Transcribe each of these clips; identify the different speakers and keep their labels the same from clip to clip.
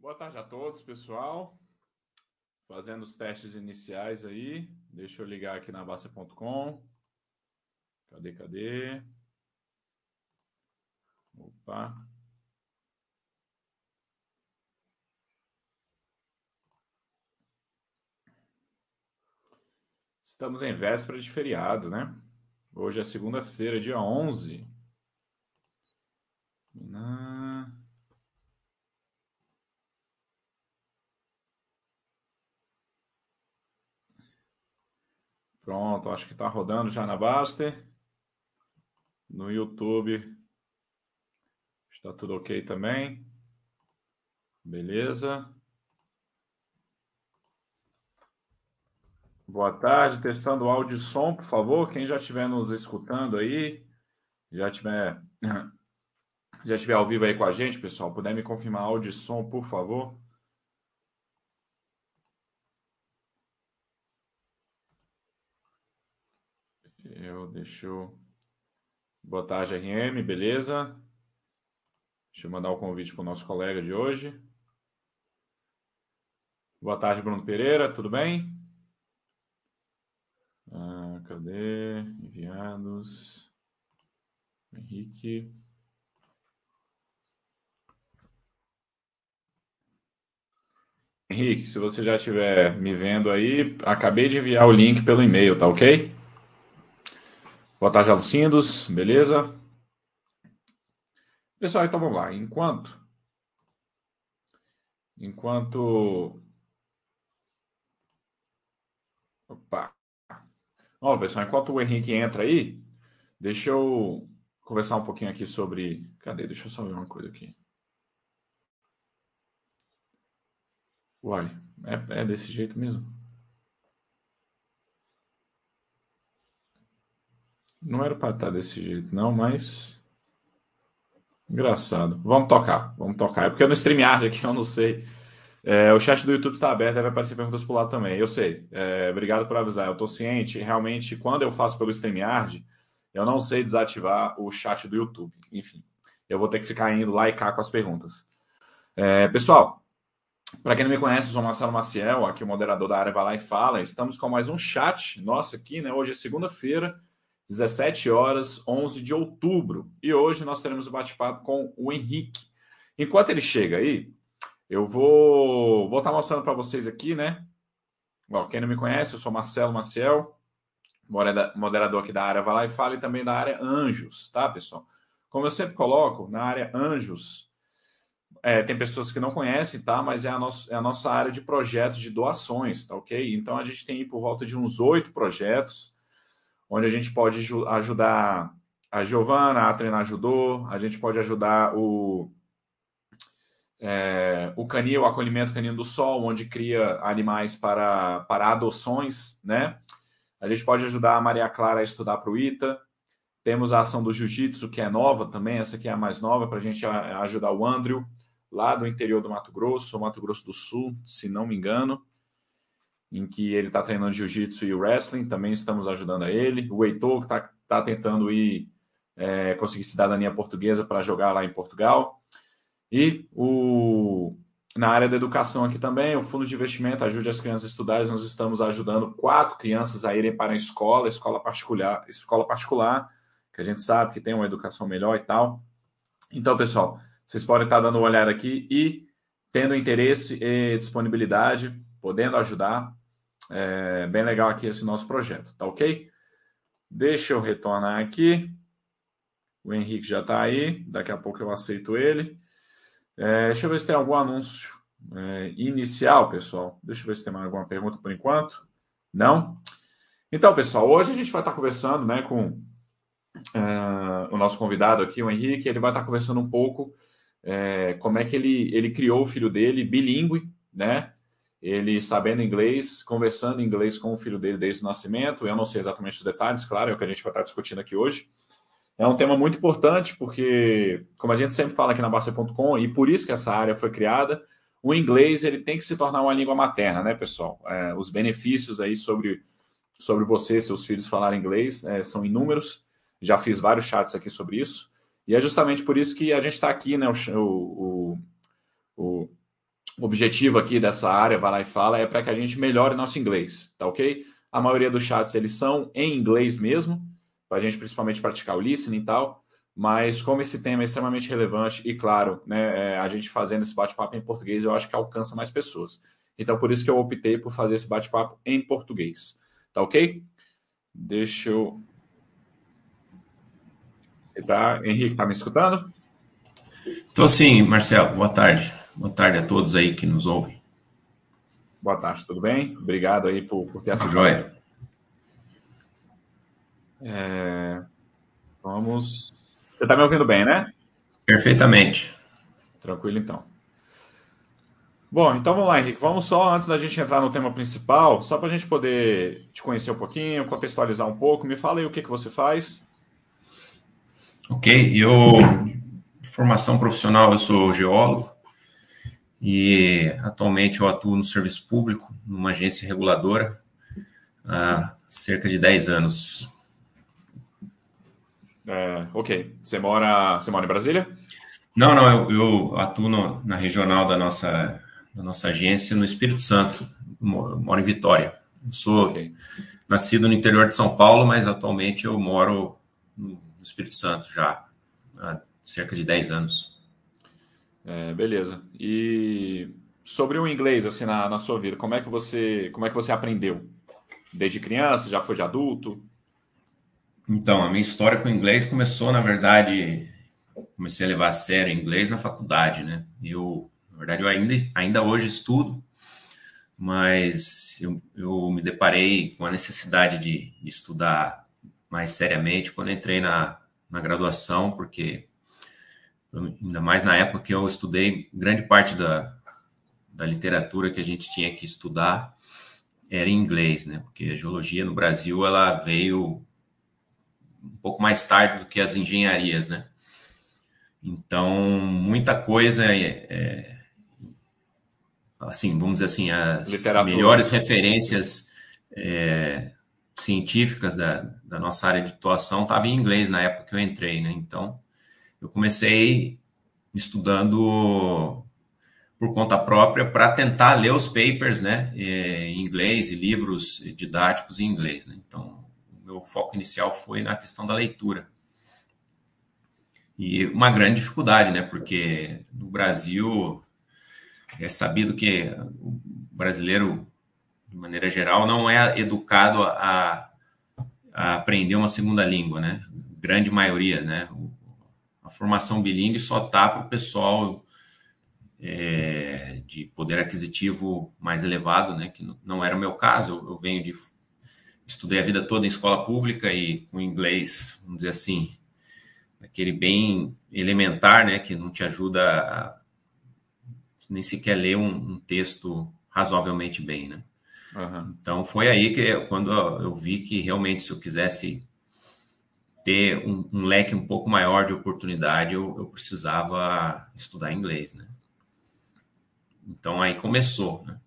Speaker 1: Boa tarde a todos, pessoal. Fazendo os testes iniciais aí. Deixa eu ligar aqui na Basta.com. Cadê, cadê? Opa. Estamos em véspera de feriado, né? Hoje é segunda-feira, dia 11. Na... Pronto, acho que está rodando já na Baster. No YouTube está tudo ok também. Beleza. Boa tarde, testando áudio e som, por favor. Quem já estiver nos escutando aí, já tiver já estiver ao vivo aí com a gente, pessoal, puder me confirmar áudio e som, por favor. Eu deixo eu... Boa tarde, RM, beleza? Deixa eu mandar o convite para o nosso colega de hoje. Boa tarde, Bruno Pereira, tudo bem? Ah, cadê? Enviados. Henrique. Henrique, se você já estiver me vendo aí, acabei de enviar o link pelo e-mail, tá ok? Boa tarde, Alucindos, beleza? Pessoal, então vamos lá. Enquanto. Enquanto. Opa. Ó, pessoal, enquanto o Henrique entra aí, deixa eu conversar um pouquinho aqui sobre. Cadê? Deixa eu só ver uma coisa aqui. Uai, é, é desse jeito mesmo? Não era para estar desse jeito, não, mas. Engraçado. Vamos tocar, vamos tocar. É porque no StreamYard aqui eu não sei. É, o chat do YouTube está aberto, deve aparecer perguntas por lá também. Eu sei. É, obrigado por avisar. Eu estou ciente. Realmente, quando eu faço pelo StreamYard, eu não sei desativar o chat do YouTube. Enfim, eu vou ter que ficar indo lá e cá com as perguntas. É, pessoal, para quem não me conhece, eu sou Marcelo Maciel, aqui o moderador da área Vai Lá e Fala. Estamos com mais um chat nosso aqui, né? Hoje é segunda-feira, 17 horas, 11 de outubro. E hoje nós teremos o um bate-papo com o Henrique. Enquanto ele chega aí, eu vou vou estar tá mostrando para vocês aqui, né? Bom, quem não me conhece, eu sou Marcelo Maciel, moderador aqui da área Vai Lá e Fala e também da área Anjos, tá, pessoal? Como eu sempre coloco, na área Anjos, é, tem pessoas que não conhecem, tá? Mas é a, nossa, é a nossa área de projetos de doações, tá ok? Então a gente tem por volta de uns oito projetos, onde a gente pode ajudar a Giovana a treinar judô, a gente pode ajudar o, é, o canil, o acolhimento canino do sol, onde cria animais para, para adoções, né? A gente pode ajudar a Maria Clara a estudar para o ITA. Temos a ação do jiu-jitsu, que é nova também, essa aqui é a mais nova, para a gente ajudar o Andrew lá do interior do Mato Grosso, Mato Grosso do Sul, se não me engano, em que ele está treinando jiu-jitsu e wrestling, também estamos ajudando a ele. O Heitor, que está tá tentando ir é, conseguir cidadania portuguesa para jogar lá em Portugal. E o, na área da educação aqui também, o Fundo de Investimento Ajude as Crianças a Estudarem, nós estamos ajudando quatro crianças a irem para a escola, escola particular, escola particular, que a gente sabe que tem uma educação melhor e tal. Então, pessoal, vocês podem estar dando uma olhada aqui e tendo interesse e disponibilidade, podendo ajudar. É bem legal aqui esse nosso projeto, tá ok? Deixa eu retornar aqui. O Henrique já está aí, daqui a pouco eu aceito ele. É, deixa eu ver se tem algum anúncio é, inicial, pessoal. Deixa eu ver se tem mais alguma pergunta por enquanto. Não? Então, pessoal, hoje a gente vai estar conversando né, com uh, o nosso convidado aqui, o Henrique. Ele vai estar conversando um pouco é, como é que ele, ele criou o filho dele bilíngue, né? Ele sabendo inglês, conversando inglês com o filho dele desde o nascimento. Eu não sei exatamente os detalhes, claro, é o que a gente vai estar discutindo aqui hoje. É um tema muito importante porque, como a gente sempre fala aqui na Basta.com, e por isso que essa área foi criada, o inglês ele tem que se tornar uma língua materna, né, pessoal? É, os benefícios aí sobre, sobre você, seus filhos falarem inglês, é, são inúmeros. Já fiz vários chats aqui sobre isso. E é justamente por isso que a gente está aqui, né? O, o, o, objetivo aqui dessa área, vai lá e fala, é para que a gente melhore nosso inglês, tá ok? A maioria dos chats eles são em inglês mesmo, para a gente principalmente praticar o listening e tal. Mas como esse tema é extremamente relevante e claro, né, é, a gente fazendo esse bate-papo em português, eu acho que alcança mais pessoas. Então por isso que eu optei por fazer esse bate-papo em português, tá ok? Deixa eu. Você tá, Henrique, tá me escutando?
Speaker 2: Tô sim, Marcelo. Boa tarde. Boa tarde a todos aí que nos ouvem.
Speaker 1: Boa tarde, tudo bem? Obrigado aí por, por ter assistido.
Speaker 2: Joia.
Speaker 1: É, vamos. Você está me ouvindo bem, né?
Speaker 2: Perfeitamente.
Speaker 1: Tranquilo, então. Bom, então vamos lá, Henrique. Vamos só, antes da gente entrar no tema principal, só para a gente poder te conhecer um pouquinho, contextualizar um pouco. Me fala aí o que, que você faz.
Speaker 2: Ok, eu, formação profissional, eu sou geólogo e atualmente eu atuo no serviço público, numa agência reguladora, há cerca de 10 anos.
Speaker 1: É, ok. Você mora, você mora em Brasília?
Speaker 2: Não, não, eu, eu atuo no, na regional da nossa, da nossa agência no Espírito Santo. Moro, moro em Vitória. Eu sou okay. nascido no interior de São Paulo, mas atualmente eu moro no Espírito Santo já há cerca de 10 anos.
Speaker 1: É, beleza. E sobre o inglês, assim, na, na sua vida, como é que você, como é que você aprendeu? Desde criança, já foi de adulto?
Speaker 2: Então, a minha história com o inglês começou, na verdade, comecei a levar a sério inglês na faculdade, né? Eu, na verdade, eu ainda, ainda hoje estudo, mas eu, eu me deparei com a necessidade de, de estudar mais seriamente quando entrei na, na graduação, porque ainda mais na época que eu estudei, grande parte da, da literatura que a gente tinha que estudar era em inglês, né? Porque a geologia no Brasil ela veio um pouco mais tarde do que as engenharias, né? Então, muita coisa é, é assim, vamos dizer assim, as Literatura. melhores referências é, científicas da, da nossa área de atuação estavam em inglês na época que eu entrei, né? Então, eu comecei estudando por conta própria para tentar ler os papers, né, em inglês e livros didáticos em inglês. Né? Então, o meu foco inicial foi na questão da leitura. E uma grande dificuldade, né, porque no Brasil é sabido que o brasileiro, de maneira geral, não é educado a, a aprender uma segunda língua, né? Grande maioria, né? A formação bilíngue só está para o pessoal é, de poder aquisitivo mais elevado, né? Que não era o meu caso. Eu, eu, venho de estudei a vida toda em escola pública e com inglês, vamos dizer assim, aquele bem elementar, né? Que não te ajuda a nem sequer ler um, um texto razoavelmente bem, né? Uhum. Então foi aí que quando eu vi que realmente se eu quisesse ter um, um, leque um pouco maior de oportunidade, eu, eu precisava estudar inglês, né? Então aí começou, né?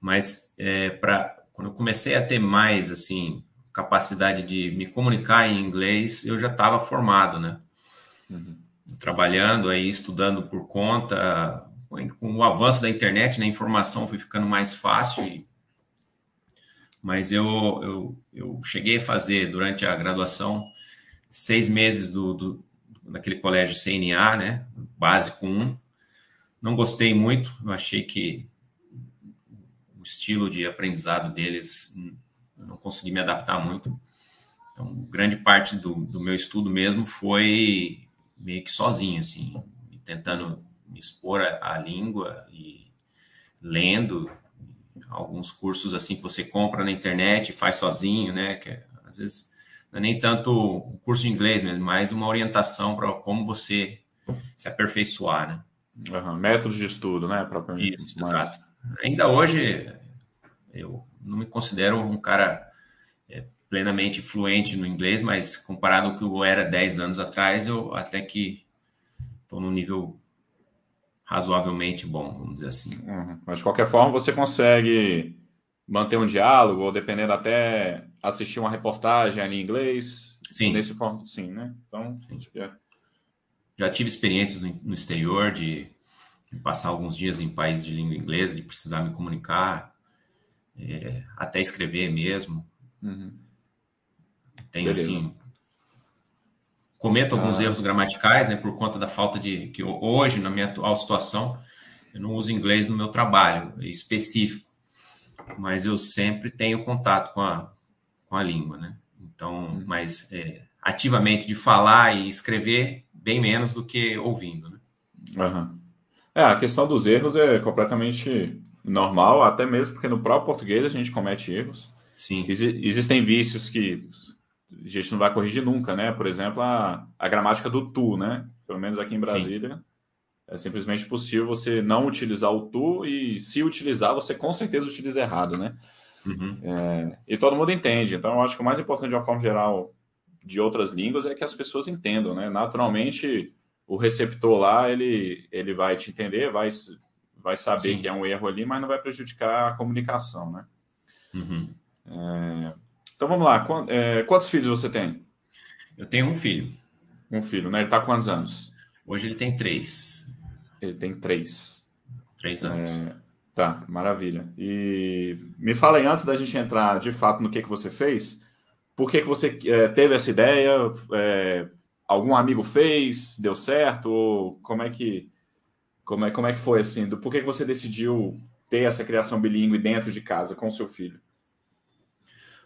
Speaker 2: Mas é, para quando eu comecei a ter mais assim capacidade de me comunicar em inglês, eu já estava formado, né? Uhum. Trabalhando aí, estudando por conta, com o avanço da internet, né, a informação foi ficando mais fácil e mas eu, eu, eu cheguei a fazer durante a graduação seis meses do, do naquele colégio CNA, né, básico 1. Não gostei muito, eu achei que o estilo de aprendizado deles não consegui me adaptar muito. Então, grande parte do, do meu estudo mesmo foi meio que sozinho, assim, tentando me expor a língua e lendo alguns cursos assim que você compra na internet e faz sozinho, né? Que é, às vezes não é nem tanto um curso de inglês, mesmo, mas uma orientação para como você se aperfeiçoar, né?
Speaker 1: Uhum. Métodos de estudo, né?
Speaker 2: Propriamente. Isso, exato. Ainda hoje eu não me considero um cara é, plenamente fluente no inglês, mas comparado ao que eu era 10 anos atrás, eu até que estou no nível razoavelmente bom, vamos dizer assim.
Speaker 1: Uhum. Mas de qualquer forma, você consegue manter um diálogo, ou dependendo até assistir uma reportagem ali em inglês.
Speaker 2: Sim.
Speaker 1: Nesse forma, sim, né? Então, sim.
Speaker 2: Já tive experiências no, exterior de passar alguns dias em país de língua inglesa, de precisar me comunicar, é, até escrever mesmo. Uhum. Tenho Beleza. assim. Cometo alguns ah. erros gramaticais, né, por conta da falta de. que hoje, na minha atual situação, eu não uso inglês no meu trabalho específico, mas eu sempre tenho contato com a, com a língua, né? Então, uhum. mas é, ativamente de falar e escrever, bem menos do que ouvindo, né?
Speaker 1: Uhum. É, a questão dos erros é completamente normal, até mesmo porque no próprio português a gente comete erros.
Speaker 2: Sim.
Speaker 1: Ex existem vícios que a gente não vai corrigir nunca, né? Por exemplo, a, a gramática do tu, né? Pelo menos aqui em Brasília. Sim. É simplesmente possível você não utilizar o tu e, se utilizar, você com certeza utiliza errado, né? Uhum. É, e todo mundo entende. Então, eu acho que o mais importante, de uma forma geral, de outras línguas é que as pessoas entendam, né? Naturalmente, o receptor lá, ele, ele vai te entender, vai, vai saber Sim. que é um erro ali, mas não vai prejudicar a comunicação, né? Uhum. É, então, vamos lá. É, quantos filhos você tem?
Speaker 2: Eu tenho um filho.
Speaker 1: Um filho, né? Ele está com quantos anos?
Speaker 2: Hoje ele tem três.
Speaker 1: Ele tem três.
Speaker 2: Três anos. É,
Speaker 1: tá, maravilha. E me fala aí, antes da gente entrar de fato no que, que você fez, por que, que você é, teve essa ideia? É, algum amigo fez? Deu certo? Ou como é que, como é, como é que foi assim? Do, por que, que você decidiu ter essa criação bilíngue dentro de casa com o seu filho?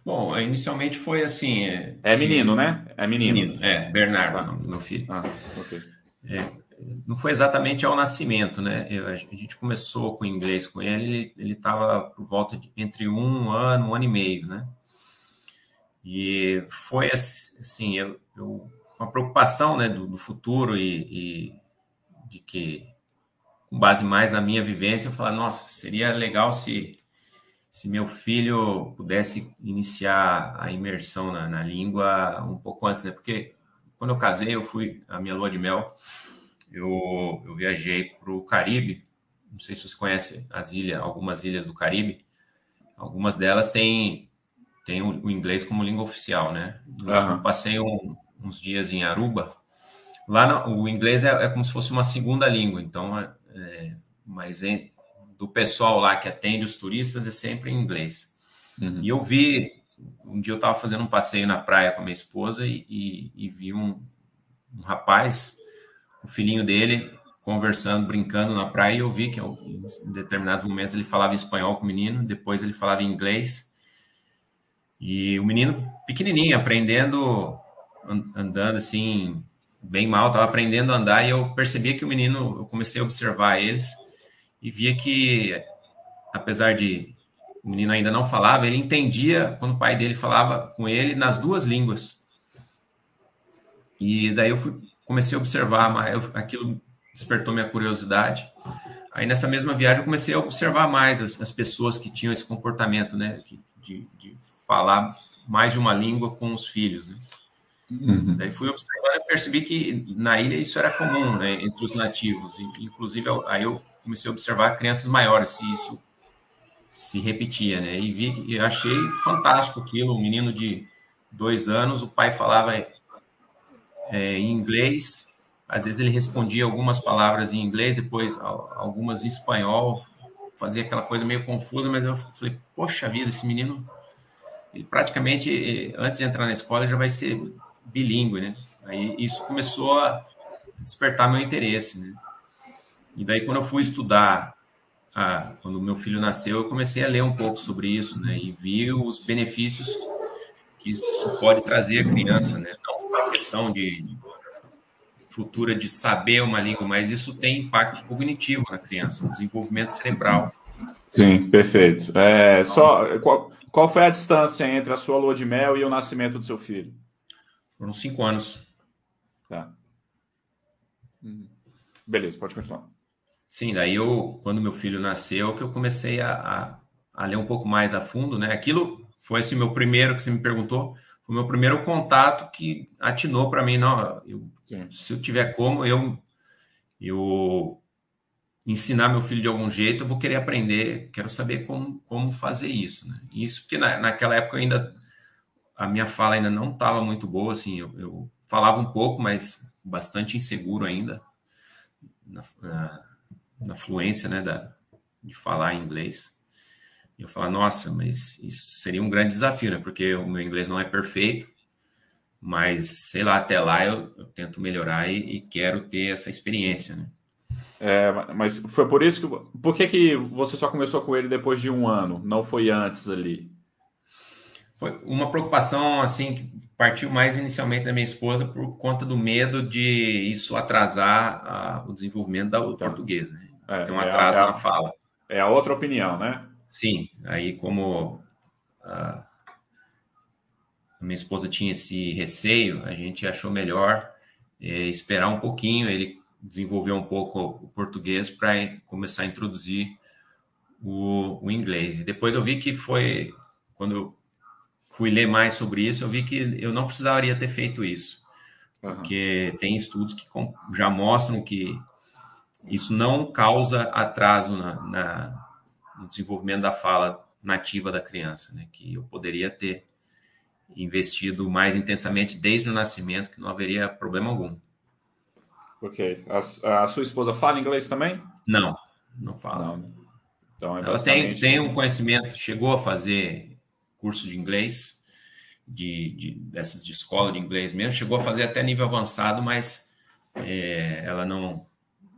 Speaker 2: Bom, inicialmente foi assim.
Speaker 1: É, é menino, né? É menino. menino
Speaker 2: é, Bernardo, ah. meu filho. Ah, ok. É, não foi exatamente ao nascimento, né? Eu, a gente começou com inglês com ele, ele estava por volta de entre um ano, um ano e meio, né? E foi assim, eu, eu uma preocupação, né, do, do futuro e, e, de que, com base mais na minha vivência, eu falar, nossa, seria legal se se meu filho pudesse iniciar a imersão na, na língua um pouco antes, né? Porque quando eu casei, eu fui a minha lua de mel eu, eu viajei para o Caribe. Não sei se você conhece as ilhas, algumas ilhas do Caribe. Algumas delas têm, têm o, o inglês como língua oficial, né? Uhum. Eu passei um, uns dias em Aruba. Lá no, o inglês é, é, como se fosse uma segunda língua, então, é, mas é, do pessoal lá que atende os turistas é sempre em inglês. Uhum. E eu vi, um dia eu estava fazendo um passeio na praia com a minha esposa e, e, e vi um, um rapaz o filhinho dele conversando, brincando na praia, e eu vi que em determinados momentos ele falava espanhol com o menino, depois ele falava inglês. E o menino pequenininho, aprendendo, andando assim, bem mal, estava aprendendo a andar, e eu percebia que o menino, eu comecei a observar eles, e via que, apesar de o menino ainda não falava, ele entendia quando o pai dele falava com ele nas duas línguas. E daí eu fui comecei a observar, mas aquilo despertou minha curiosidade. Aí nessa mesma viagem eu comecei a observar mais as, as pessoas que tinham esse comportamento, né, de, de, falar mais de uma língua com os filhos. Né? Uhum. Daí fui observando e percebi que na ilha isso era comum, né, entre os nativos. Inclusive aí eu comecei a observar crianças maiores se isso se repetia, né? E vi e achei fantástico aquilo. Um menino de dois anos, o pai falava é, em inglês. Às vezes ele respondia algumas palavras em inglês, depois algumas em espanhol, fazia aquela coisa meio confusa, mas eu falei, poxa vida, esse menino, ele praticamente, antes de entrar na escola, já vai ser bilíngue, né? Aí isso começou a despertar meu interesse, né? E daí, quando eu fui estudar, ah, quando meu filho nasceu, eu comecei a ler um pouco sobre isso, né? E vi os benefícios que isso pode trazer à criança, né? Não a questão de futura de saber uma língua, mas isso tem impacto cognitivo na criança, no desenvolvimento cerebral.
Speaker 1: Sim, perfeito. É, só qual, qual foi a distância entre a sua lua de mel e o nascimento do seu filho?
Speaker 2: Foram cinco anos.
Speaker 1: Tá. Uhum. Beleza, pode continuar.
Speaker 2: Sim, daí eu, quando meu filho nasceu, que eu comecei a, a, a ler um pouco mais a fundo, né? Aquilo foi esse meu primeiro que você me perguntou, foi o meu primeiro contato que atinou para mim, não, eu, se eu tiver como, eu eu ensinar meu filho de algum jeito, eu vou querer aprender, quero saber como, como fazer isso, né? Isso porque na, naquela época ainda a minha fala ainda não estava muito boa, assim, eu, eu, falava um pouco, mas bastante inseguro ainda. Na, na, na fluência, né, da, de falar inglês. E eu falar, nossa, mas isso seria um grande desafio, né? Porque o meu inglês não é perfeito, mas sei lá, até lá eu, eu tento melhorar e, e, quero ter essa experiência, né?
Speaker 1: É, mas foi por isso que. Por que, que você só começou com ele depois de um ano? Não foi antes ali?
Speaker 2: Foi uma preocupação assim que partiu mais inicialmente da minha esposa por conta do medo de isso atrasar a, o desenvolvimento da, do português, né? É, Tem um atraso
Speaker 1: é
Speaker 2: a, na fala.
Speaker 1: É a outra opinião, né?
Speaker 2: Sim, aí como a minha esposa tinha esse receio, a gente achou melhor é, esperar um pouquinho, ele desenvolver um pouco o português para começar a introduzir o, o, inglês. E depois eu vi que foi, quando eu fui ler mais sobre isso, eu vi que eu não precisaria ter feito isso. Uhum. Porque tem estudos que já mostram que isso não causa atraso na, na, no desenvolvimento da fala nativa da criança, né? Que eu poderia ter investido mais intensamente desde o nascimento, que não haveria problema algum.
Speaker 1: Ok. A, a sua esposa fala inglês também?
Speaker 2: Não, não fala. Não. Então, é Ela tem, tem um conhecimento, chegou a fazer curso de inglês, de, de, dessas de escola de inglês mesmo, chegou a fazer até nível avançado, mas é, ela não.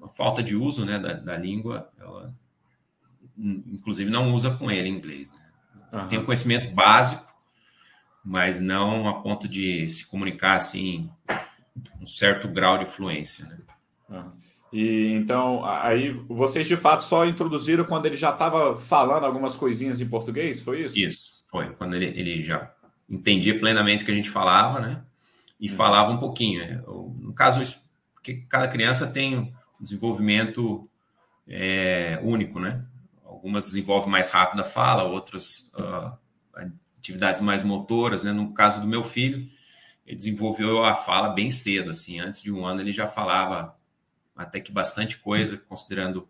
Speaker 2: A falta de uso né, da, da língua, ela inclusive não usa com ele inglês. Né? Uhum. Tem um conhecimento básico, mas não a ponto de se comunicar assim, um certo grau de fluência. Né?
Speaker 1: Uhum. E então, aí vocês de fato só introduziram quando ele já estava falando algumas coisinhas em português, foi isso?
Speaker 2: Isso, foi. Quando ele, ele já entendia plenamente o que a gente falava, né? E uhum. falava um pouquinho. Né? No caso, porque cada criança tem desenvolvimento é, único, né? Algumas desenvolvem mais rápido a fala, outras uh, atividades mais motoras. Né? No caso do meu filho, ele desenvolveu a fala bem cedo, assim, antes de um ano ele já falava até que bastante coisa, considerando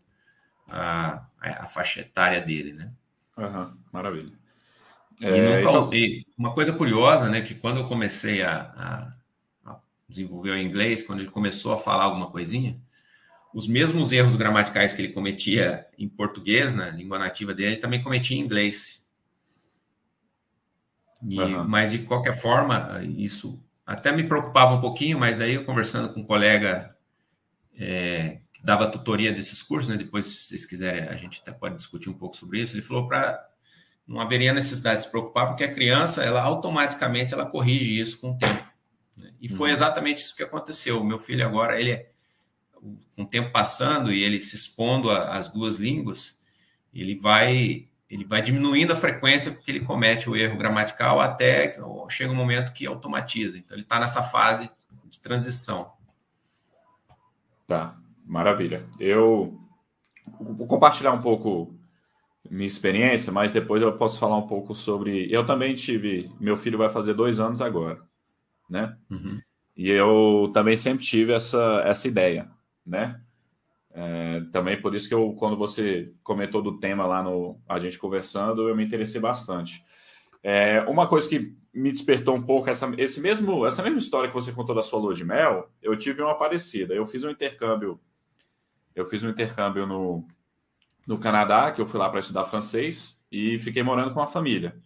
Speaker 2: a, a faixa etária dele, né?
Speaker 1: Uhum, maravilha.
Speaker 2: E, é, então... e, uma coisa curiosa, né, que quando eu comecei a, a, a, desenvolver o inglês, quando ele começou a falar alguma coisinha, os mesmos erros gramaticais que ele cometia em português, na língua nativa dele, ele também cometia em inglês. E, uhum. Mas, de qualquer forma, isso até me preocupava um pouquinho, mas daí eu conversando com um colega é, que dava tutoria desses cursos, né, depois, se vocês quiserem, a gente até pode discutir um pouco sobre isso, ele falou para não haveria necessidade de se preocupar, porque a criança, ela automaticamente, ela corrige isso com o tempo. Né? E foi uhum. exatamente isso que aconteceu. O meu filho agora, ele é com o tempo passando e ele se expondo às duas línguas, ele vai ele vai diminuindo a frequência porque ele comete o erro gramatical até que chega um momento que automatiza. Então ele está nessa fase de transição.
Speaker 1: Tá, maravilha. Eu vou compartilhar um pouco minha experiência, mas depois eu posso falar um pouco sobre. Eu também tive. Meu filho vai fazer dois anos agora, né? Uhum. E eu também sempre tive essa, essa ideia né? É, também por isso que eu, quando você comentou do tema lá no a gente conversando, eu me interessei bastante. É, uma coisa que me despertou um pouco essa, esse mesmo, essa mesma história que você contou da sua lua de mel, eu tive uma parecida. Eu fiz um intercâmbio, eu fiz um intercâmbio no, no Canadá, que eu fui lá para estudar francês e fiquei morando com a família.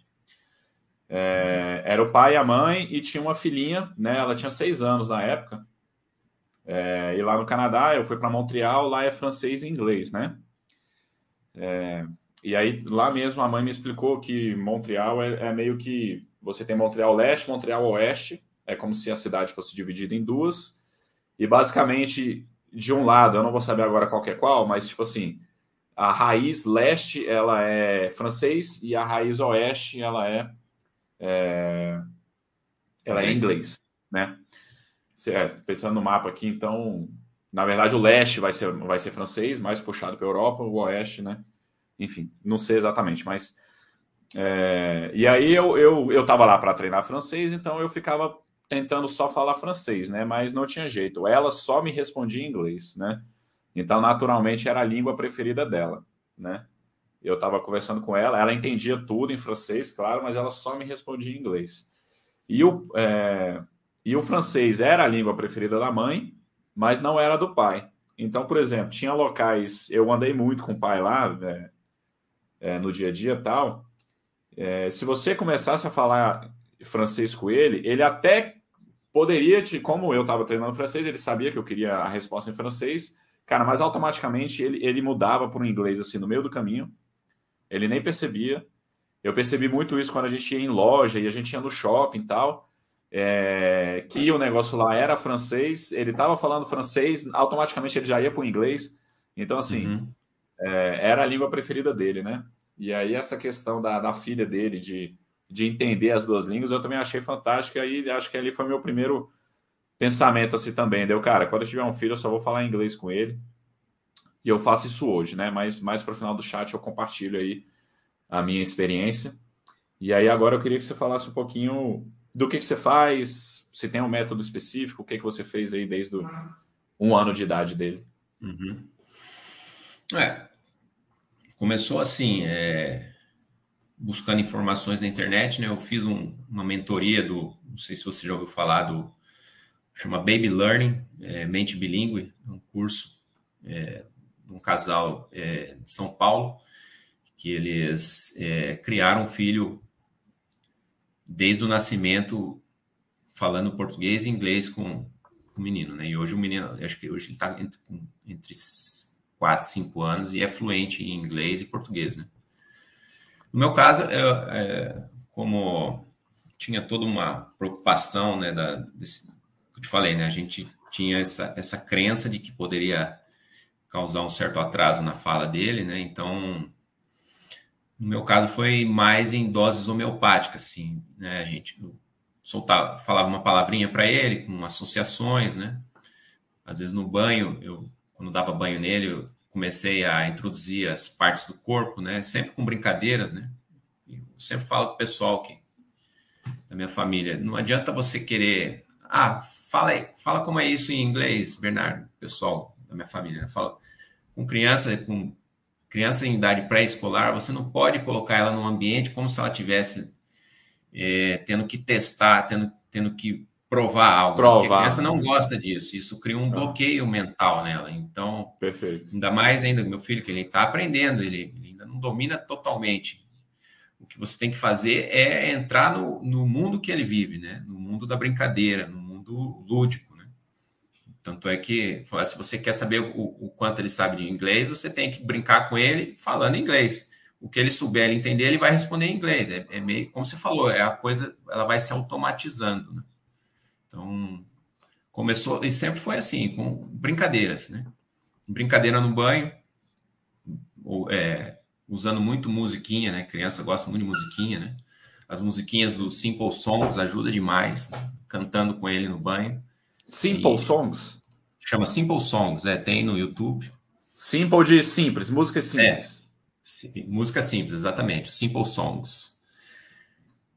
Speaker 1: É, era o pai e a mãe e tinha uma filhinha, né? Ela tinha seis anos na época. É, e lá no Canadá, eu fui para Montreal, lá é francês e inglês, né? É, e aí, lá mesmo, a mãe me explicou que Montreal é, é, meio que. Você tem Montreal Leste, Montreal Oeste, é como se a cidade fosse dividida em duas. E basicamente, de um lado, eu não vou saber agora qual é qual, mas tipo assim, a raiz leste ela é francês e a raiz oeste ela é, é ela é inglês, né? É, pensando no mapa aqui, então, na verdade, o leste vai ser, vai ser francês, mais puxado para a Europa, o oeste, né? Enfim, não sei exatamente, mas. É, e aí eu, eu, eu lá para treinar francês, então eu ficava tentando só falar francês, né? Mas não tinha jeito. Ela só me respondia em inglês, né? Então, naturalmente, era a língua preferida dela, né? Eu estava conversando com ela, ela entendia tudo em francês, claro, mas ela só me respondia em inglês. E o, é, e o francês era a língua preferida da mãe, mas não era do pai. Então, por exemplo, tinha locais. Eu andei muito com o pai lá, é, é, no dia a dia tal. É, se você começasse a falar francês com ele, ele até poderia te. Como eu estava treinando francês, ele sabia que eu queria a resposta em francês. Cara, mas automaticamente ele, ele mudava para o inglês assim no meio do caminho. Ele nem percebia. Eu percebi muito isso quando a gente ia em loja e a gente ia no shopping e tal. É, que o negócio lá era francês, ele estava falando francês, automaticamente ele já ia para o inglês. Então, assim, uhum. é, era a língua preferida dele, né? E aí, essa questão da, da filha dele, de, de entender as duas línguas, eu também achei fantástica. E acho que ali foi meu primeiro pensamento assim também. Deu, cara, quando eu tiver um filho, eu só vou falar inglês com ele. E eu faço isso hoje, né? Mas mais para o final do chat eu compartilho aí a minha experiência. E aí agora eu queria que você falasse um pouquinho do que, que você faz, se tem um método específico, o que, que você fez aí desde o, um ano de idade dele.
Speaker 2: Uhum. É, começou assim, é, buscando informações na internet, né? Eu fiz um, uma mentoria do, não sei se você já ouviu falar do chama Baby Learning, é, Mente Bilingue, um curso é, de um casal é, de São Paulo, que eles é, criaram um filho desde o nascimento falando português e inglês com, com o menino, né? E hoje o menino, acho que hoje ele está entre, entre 4 e 5 anos e é fluente em inglês e português, né? No meu caso, é, como tinha toda uma preocupação, né, da, desse, eu te falei, né? A gente tinha essa, essa crença de que poderia causar um certo atraso na fala dele, né? Então, no meu caso foi mais em doses homeopáticas, assim, né? A gente soltava, falava uma palavrinha para ele com associações, né? Às vezes no banho, eu quando dava banho nele, eu comecei a introduzir as partes do corpo, né? Sempre com brincadeiras, né? Eu sempre falo com o pessoal que da minha família, não adianta você querer, ah, Fala aí, fala como é isso em inglês, Bernardo, pessoal da minha família. Né? Fala, com criança, com criança em idade pré-escolar, você não pode colocar ela num ambiente como se ela tivesse é, tendo que testar, tendo, tendo que provar algo. Provar. Porque a criança não gosta disso. Isso cria um ah. bloqueio mental nela. Então,
Speaker 1: Perfeito.
Speaker 2: ainda mais ainda meu filho que ele está aprendendo, ele, ele, ainda não domina totalmente. O que você tem que fazer é entrar no, no mundo que ele vive, né? No mundo da brincadeira, no mundo lúdico, né? Tanto é que, se você quer saber o, o, quanto ele sabe de inglês, você tem que brincar com ele falando inglês. O que ele souber, ele entender, ele vai responder em inglês. É, é meio, como você falou, é a coisa, ela vai se automatizando, né? Então, começou, e sempre foi assim, com brincadeiras, né? Brincadeira no banho, ou, é, usando muito musiquinha, né? Criança gosta muito de musiquinha, né? As musiquinhas do Simple Songs ajuda demais. Né? cantando com ele no banho.
Speaker 1: Simple e... Songs?
Speaker 2: Chama Simple Songs, é, tem no YouTube.
Speaker 1: Simple de simples, música simples.
Speaker 2: É, música simples, exatamente, Simple Songs.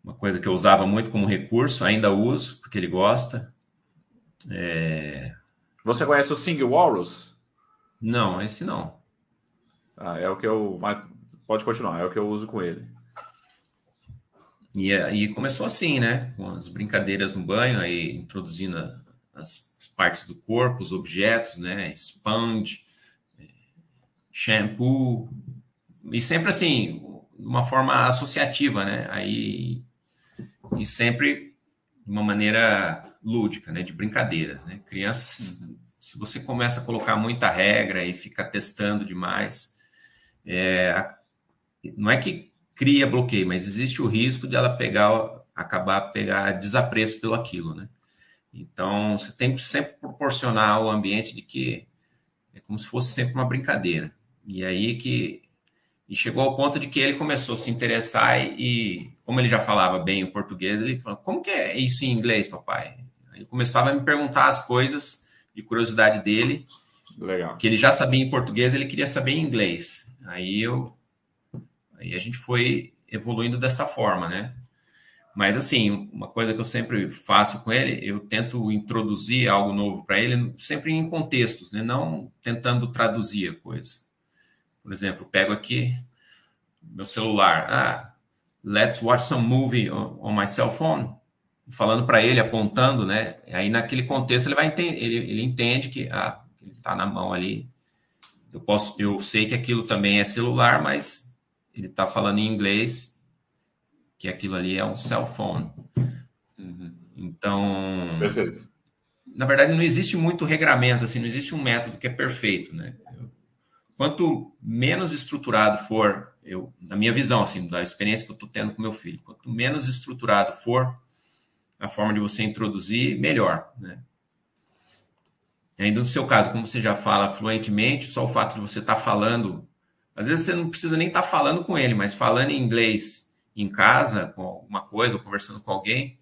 Speaker 2: Uma coisa que eu usava muito como recurso, ainda uso, porque ele gosta. É...
Speaker 1: Você conhece o Sing Walrus?
Speaker 2: Não, esse não.
Speaker 1: Ah, é o que eu. Pode continuar, é o que eu uso com ele.
Speaker 2: E aí começou assim, né? Com as brincadeiras no banho, aí introduzindo as, partes do corpo, os objetos, né? Sponge, shampoo, e sempre assim, de uma forma associativa, né? Aí, e sempre de uma maneira lúdica, né? De brincadeiras, né? Crianças, se você começa a colocar muita regra e fica testando demais, é, não é que cria bloqueio, mas existe o risco de ela pegar, acabar pegar desapreço pelo aquilo, né? Então, você tem que sempre proporcionar o ambiente de que é como se fosse sempre uma brincadeira. E aí que e chegou ao ponto de que ele começou a se interessar e, como ele já falava bem o português, ele falou: "Como que é isso em inglês, papai?" Aí começava a me perguntar as coisas de curiosidade dele.
Speaker 1: Legal.
Speaker 2: Que ele já sabia em português, ele queria saber em inglês. Aí eu e a gente foi evoluindo dessa forma, né? Mas, assim, uma coisa que eu sempre faço com ele, eu tento introduzir algo novo para ele, sempre em contextos, né? Não tentando traduzir a coisa. Por exemplo, pego aqui meu celular. Ah, let's watch some movie on, my cell phone. Falando para ele, apontando, né? Aí, naquele contexto, ele vai entender, ele, ele entende que, ah, ele está na mão ali. Eu posso, eu sei que aquilo também é celular, mas ele está falando em inglês, que aquilo ali é um cell phone. Uhum. Então,
Speaker 1: perfeito.
Speaker 2: Na verdade, não existe muito regramento, assim, não existe um método que é perfeito, né? Quanto menos estruturado for, eu, na minha visão, assim, da experiência que eu estou tendo com meu filho, quanto menos estruturado for a forma de você introduzir, melhor, né? ainda no seu caso, como você já fala fluentemente, só o fato de você estar tá falando, às vezes você não precisa nem estar tá falando com ele, mas falando em inglês em casa, com alguma coisa, ou conversando com alguém,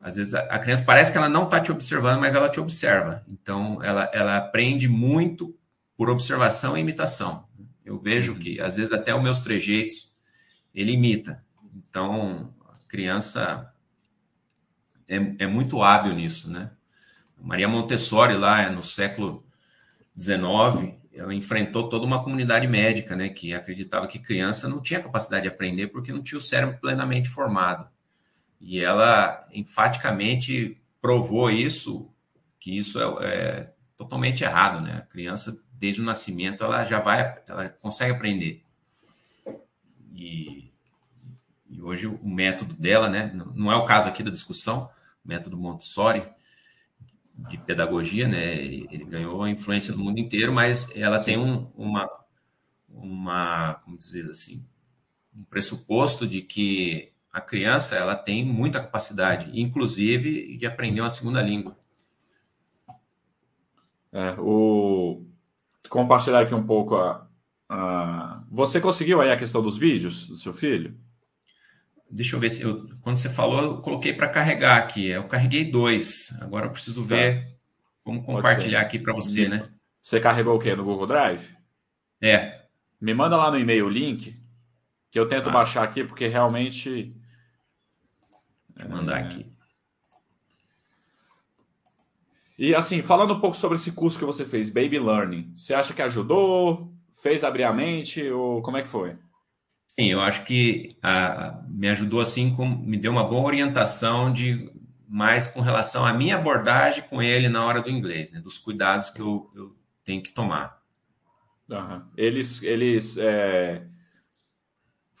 Speaker 2: às vezes a, criança parece que ela não está te observando, mas ela te observa. Então, ela, ela aprende muito por observação e imitação. Eu vejo uhum. que, às vezes, até os meus trejeitos, ele imita. Então, a criança é, é muito hábil nisso, né? Maria Montessori, lá no século XIX, ela enfrentou toda uma comunidade médica, né, que acreditava que criança não tinha capacidade de aprender porque não tinha o cérebro plenamente formado. E ela enfaticamente provou isso, que isso é, é totalmente errado, né? A criança, desde o nascimento, ela já vai, ela consegue aprender. E, e hoje o método dela, né, não é o caso aqui da discussão, método Montessori, de pedagogia, né? Ele, ele, ganhou a influência do mundo inteiro, mas ela Sim. tem um, uma, uma, como dizer assim, um pressuposto de que a criança ela tem muita capacidade, inclusive de aprender uma segunda língua.
Speaker 1: É, o compartilhar aqui um pouco a, a, você conseguiu aí a questão dos vídeos do seu filho?
Speaker 2: Deixa eu ver se eu, quando você falou, eu coloquei para carregar aqui. Eu carreguei dois. Agora eu preciso tá. ver como compartilhar aqui para você, né?
Speaker 1: Você carregou o quê? No Google Drive?
Speaker 2: É.
Speaker 1: Me manda lá no e-mail o link, que eu tento ah. baixar aqui, porque realmente.
Speaker 2: Deixa eu mandar é... aqui.
Speaker 1: E assim, falando um pouco sobre esse curso que você fez, Baby Learning, você acha que ajudou? Fez abrir a mente? Ou como é que foi?
Speaker 2: Sim, eu acho que a, me ajudou assim, com, me deu uma boa orientação de mais com relação à minha abordagem com ele na hora do inglês, né, dos cuidados que eu, eu tenho que tomar.
Speaker 1: Uhum. Eles, eles é,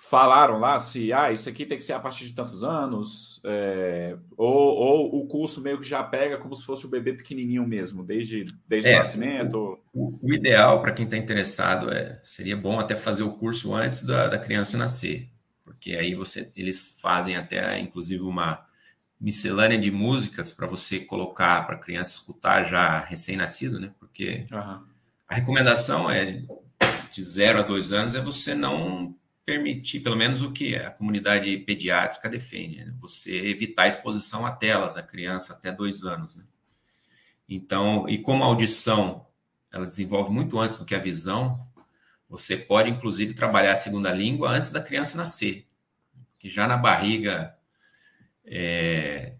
Speaker 1: falaram lá se ah, isso aqui tem que ser a partir de tantos anos, é, ou, ou, o curso meio que já pega como se fosse o bebê pequenininho mesmo, desde, desde é, o nascimento.
Speaker 2: O, o ideal para quem está interessado é seria bom até fazer o curso antes da, da criança nascer, porque aí você eles fazem até inclusive uma miscelânea de músicas para você colocar para a criança escutar já recém-nascido, né? Porque uhum. a recomendação é de zero a dois anos é você não permitir, pelo menos o que a comunidade pediátrica defende, né? você evitar a exposição a telas a criança até dois anos. Né? Então, e como a audição ela desenvolve muito antes do que a visão, você pode inclusive trabalhar a segunda língua antes da criança nascer, que já na barriga, é,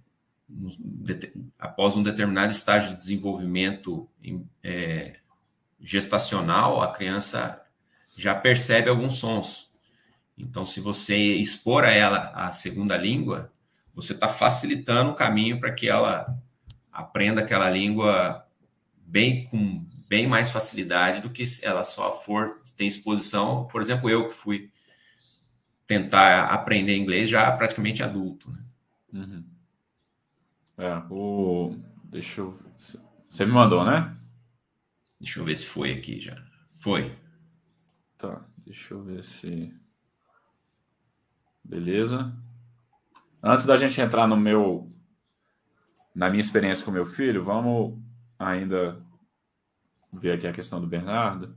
Speaker 2: após um determinado estágio de desenvolvimento é, gestacional, a criança já percebe alguns sons. Então, se você expor a ela a segunda língua, você está facilitando o caminho para que ela aprenda aquela língua bem com bem mais facilidade do que se ela só for tem exposição. Por exemplo, eu que fui tentar aprender inglês já praticamente adulto. Né?
Speaker 1: Uhum. É, o... Deixa eu. Você me mandou, né?
Speaker 2: Deixa eu ver se foi aqui já. Foi.
Speaker 1: Tá, deixa eu ver se. Beleza? Antes da gente entrar no meu na minha experiência com meu filho, vamos ainda ver aqui a questão do Bernardo.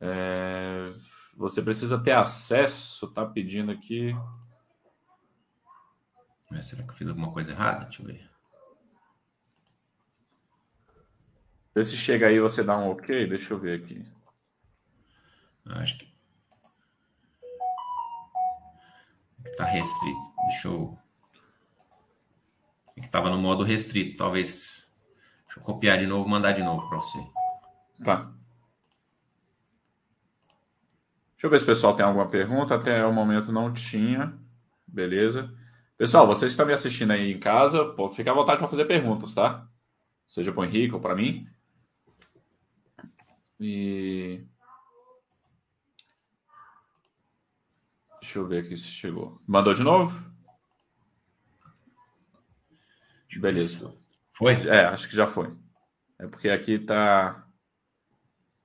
Speaker 1: É, você precisa ter acesso, tá pedindo aqui.
Speaker 2: Mas será que eu fiz alguma coisa errada? Deixa eu ver.
Speaker 1: Vê se chega aí você dá um ok. Deixa eu ver aqui.
Speaker 2: Acho que Está restrito. Deixa eu. Que estava no modo restrito. Talvez. Deixa eu copiar de novo, mandar de novo para você.
Speaker 1: Tá. Deixa eu ver se o pessoal tem alguma pergunta. Até o momento não tinha. Beleza. Pessoal, vocês que estão me assistindo aí em casa, pô, fica à vontade para fazer perguntas, tá? Seja para o Henrique ou para mim. E. Deixa eu ver aqui se chegou. Mandou de novo? Beleza.
Speaker 2: Foi?
Speaker 1: É, acho que já foi. É porque aqui tá.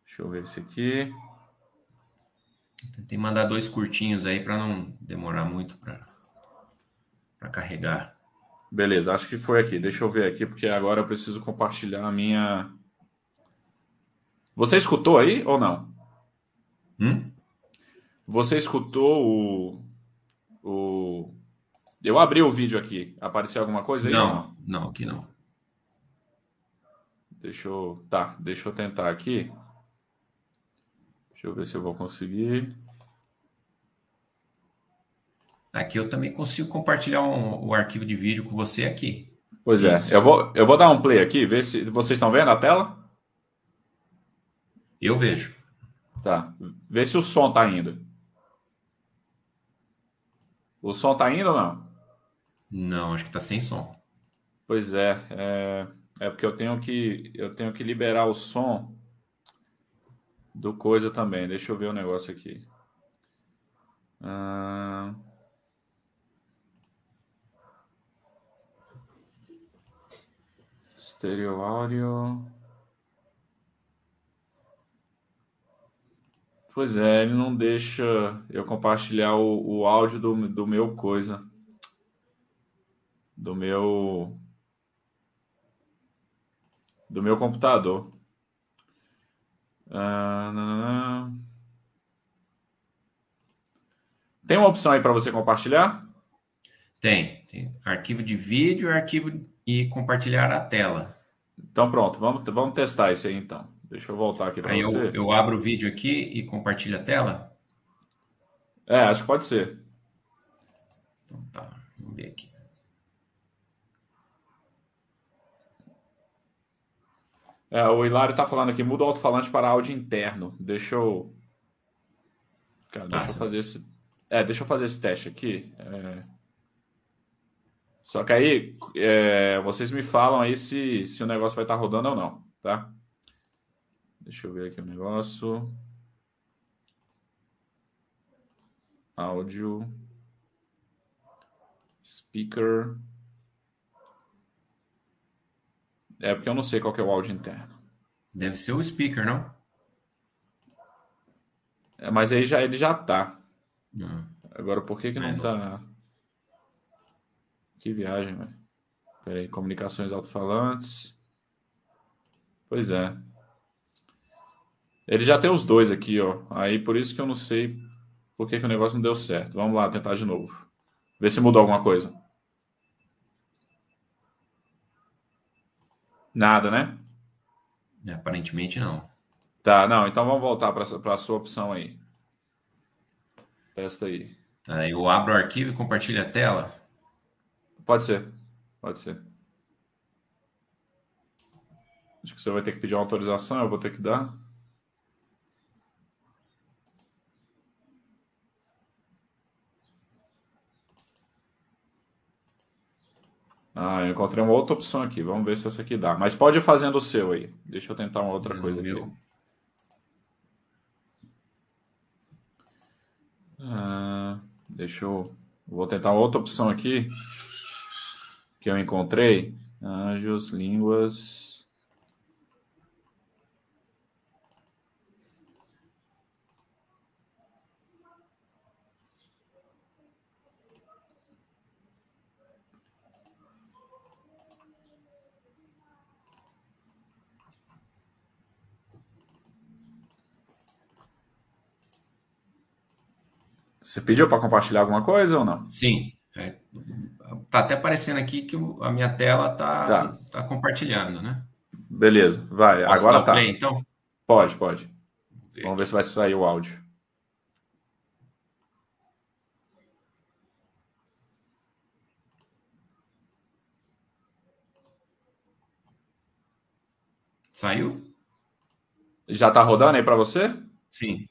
Speaker 1: Deixa eu ver esse aqui.
Speaker 2: Tentei mandar dois curtinhos aí para não demorar muito para carregar.
Speaker 1: Beleza, acho que foi aqui. Deixa eu ver aqui, porque agora eu preciso compartilhar a minha. Você escutou aí ou não?
Speaker 2: Hum?
Speaker 1: Você escutou o. o... Eu abri o vídeo aqui. Apareceu alguma coisa aí?
Speaker 2: Não, não, aqui não.
Speaker 1: Deixa eu. Tá, deixa eu tentar aqui. Deixa eu ver se eu vou conseguir.
Speaker 2: Aqui eu também consigo compartilhar um, o arquivo de vídeo com você aqui.
Speaker 1: Pois é. Isso. eu vou, eu vou dar um play aqui, ver se vocês estão vendo a tela.
Speaker 2: Eu vejo.
Speaker 1: Tá. Vê se o som tá indo. O som tá indo ou não?
Speaker 2: Não, acho que tá sem som.
Speaker 1: Pois é, é, é porque eu tenho que eu tenho que liberar o som do coisa também. Deixa eu ver o um negócio aqui. Ah... Stereo áudio. Pois é, ele não deixa eu compartilhar o, o áudio do, do meu coisa. Do meu. Do meu computador. Ah, Tem uma opção aí para você compartilhar?
Speaker 2: Tem, tem. Arquivo de vídeo, arquivo e compartilhar a tela.
Speaker 1: Então pronto, vamos, vamos testar isso aí então. Deixa eu voltar aqui para você.
Speaker 2: Eu, eu abro o vídeo aqui e compartilho a tela?
Speaker 1: É, acho que pode ser.
Speaker 2: Então tá, vamos ver aqui.
Speaker 1: É, o Hilário tá falando aqui, muda o alto-falante para áudio interno. Deixa eu. Cara, tá, deixa eu fazer esse. É, deixa eu fazer esse teste aqui. É... Só que aí é, vocês me falam aí se, se o negócio vai estar tá rodando ou não, tá? Deixa eu ver aqui o negócio. Áudio. Speaker. É porque eu não sei qual é o áudio interno.
Speaker 2: Deve ser o speaker, não?
Speaker 1: É, mas aí já ele já tá. Hum. Agora por que que é, não, não tá? Que viagem, velho. Peraí, comunicações alto-falantes. Pois é. Ele já tem os dois aqui, ó. Aí por isso que eu não sei por que, que o negócio não deu certo. Vamos lá, tentar de novo. Ver se mudou alguma coisa. Nada, né?
Speaker 2: Aparentemente não.
Speaker 1: Tá, não. Então vamos voltar para a sua opção aí. Testa aí.
Speaker 2: Tá, eu abro o arquivo e compartilho a tela.
Speaker 1: Pode ser. Pode ser. Acho que você vai ter que pedir uma autorização, eu vou ter que dar. Ah, eu encontrei uma outra opção aqui. Vamos ver se essa aqui dá. Mas pode ir fazendo o seu aí. Deixa eu tentar uma outra coisa aqui. Ah, deixa eu. Vou tentar outra opção aqui que eu encontrei. Anjos, línguas. Você pediu para compartilhar alguma coisa ou não?
Speaker 2: Sim. É, tá até aparecendo aqui que a minha tela tá, tá. tá compartilhando, né?
Speaker 1: Beleza, vai. Posso Agora tá.
Speaker 2: Play, então?
Speaker 1: Pode, pode. Ver Vamos ver se vai sair o áudio.
Speaker 2: Saiu?
Speaker 1: Já tá rodando aí para você?
Speaker 2: Sim.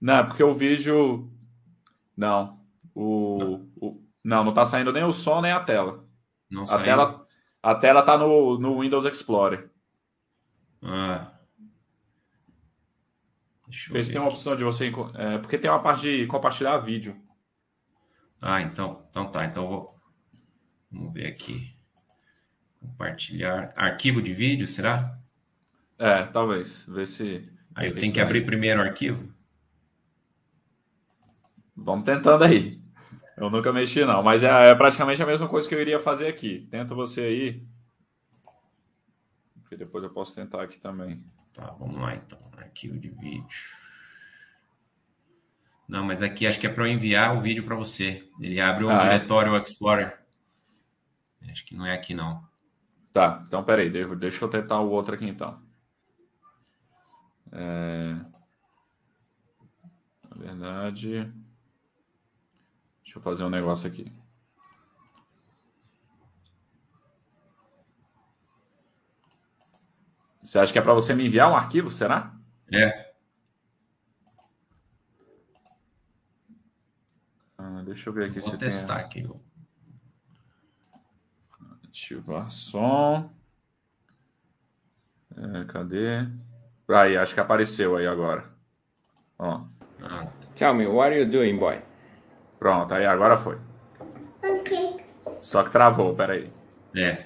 Speaker 1: Não, é porque o vídeo. Não. O, não. o, não, não tá saindo nem o som nem a tela.
Speaker 2: Não
Speaker 1: a tela A tela tá no, no Windows Explorer.
Speaker 2: Ah.
Speaker 1: Deixa ver se tem uma opção de você. É, porque tem uma parte de compartilhar vídeo.
Speaker 2: Ah, então, então tá. Então vou. Vamos ver aqui. Compartilhar. Arquivo de vídeo, será?
Speaker 1: É, talvez. Ver se.
Speaker 2: Aí eu tenho que abrir primeiro o arquivo.
Speaker 1: Vamos tentando aí. Eu nunca mexi, não. Mas é, é, praticamente a mesma coisa que eu iria fazer aqui. Tenta você aí. Porque depois eu posso tentar aqui também.
Speaker 2: Tá, vamos lá então. Arquivo de vídeo. Não, mas aqui acho que é para eu enviar o vídeo para você. Ele abre o ah, é? diretório é? Explorer. Acho que não é aqui não.
Speaker 1: Tá, então peraí, deixa eu tentar o outro aqui então. É... Na verdade, deixa eu fazer um negócio aqui. Você acha que é para você me enviar um arquivo, será?
Speaker 2: É.
Speaker 1: Ah, deixa eu ver aqui
Speaker 2: Vou se testar tem... aqui.
Speaker 1: Ativar som. É, cadê? Aí, acho que apareceu aí agora. Ó.
Speaker 2: Ah. Tell me, what are you doing, boy?
Speaker 1: Pronto, aí agora foi. Ok. Só que travou, peraí.
Speaker 2: É.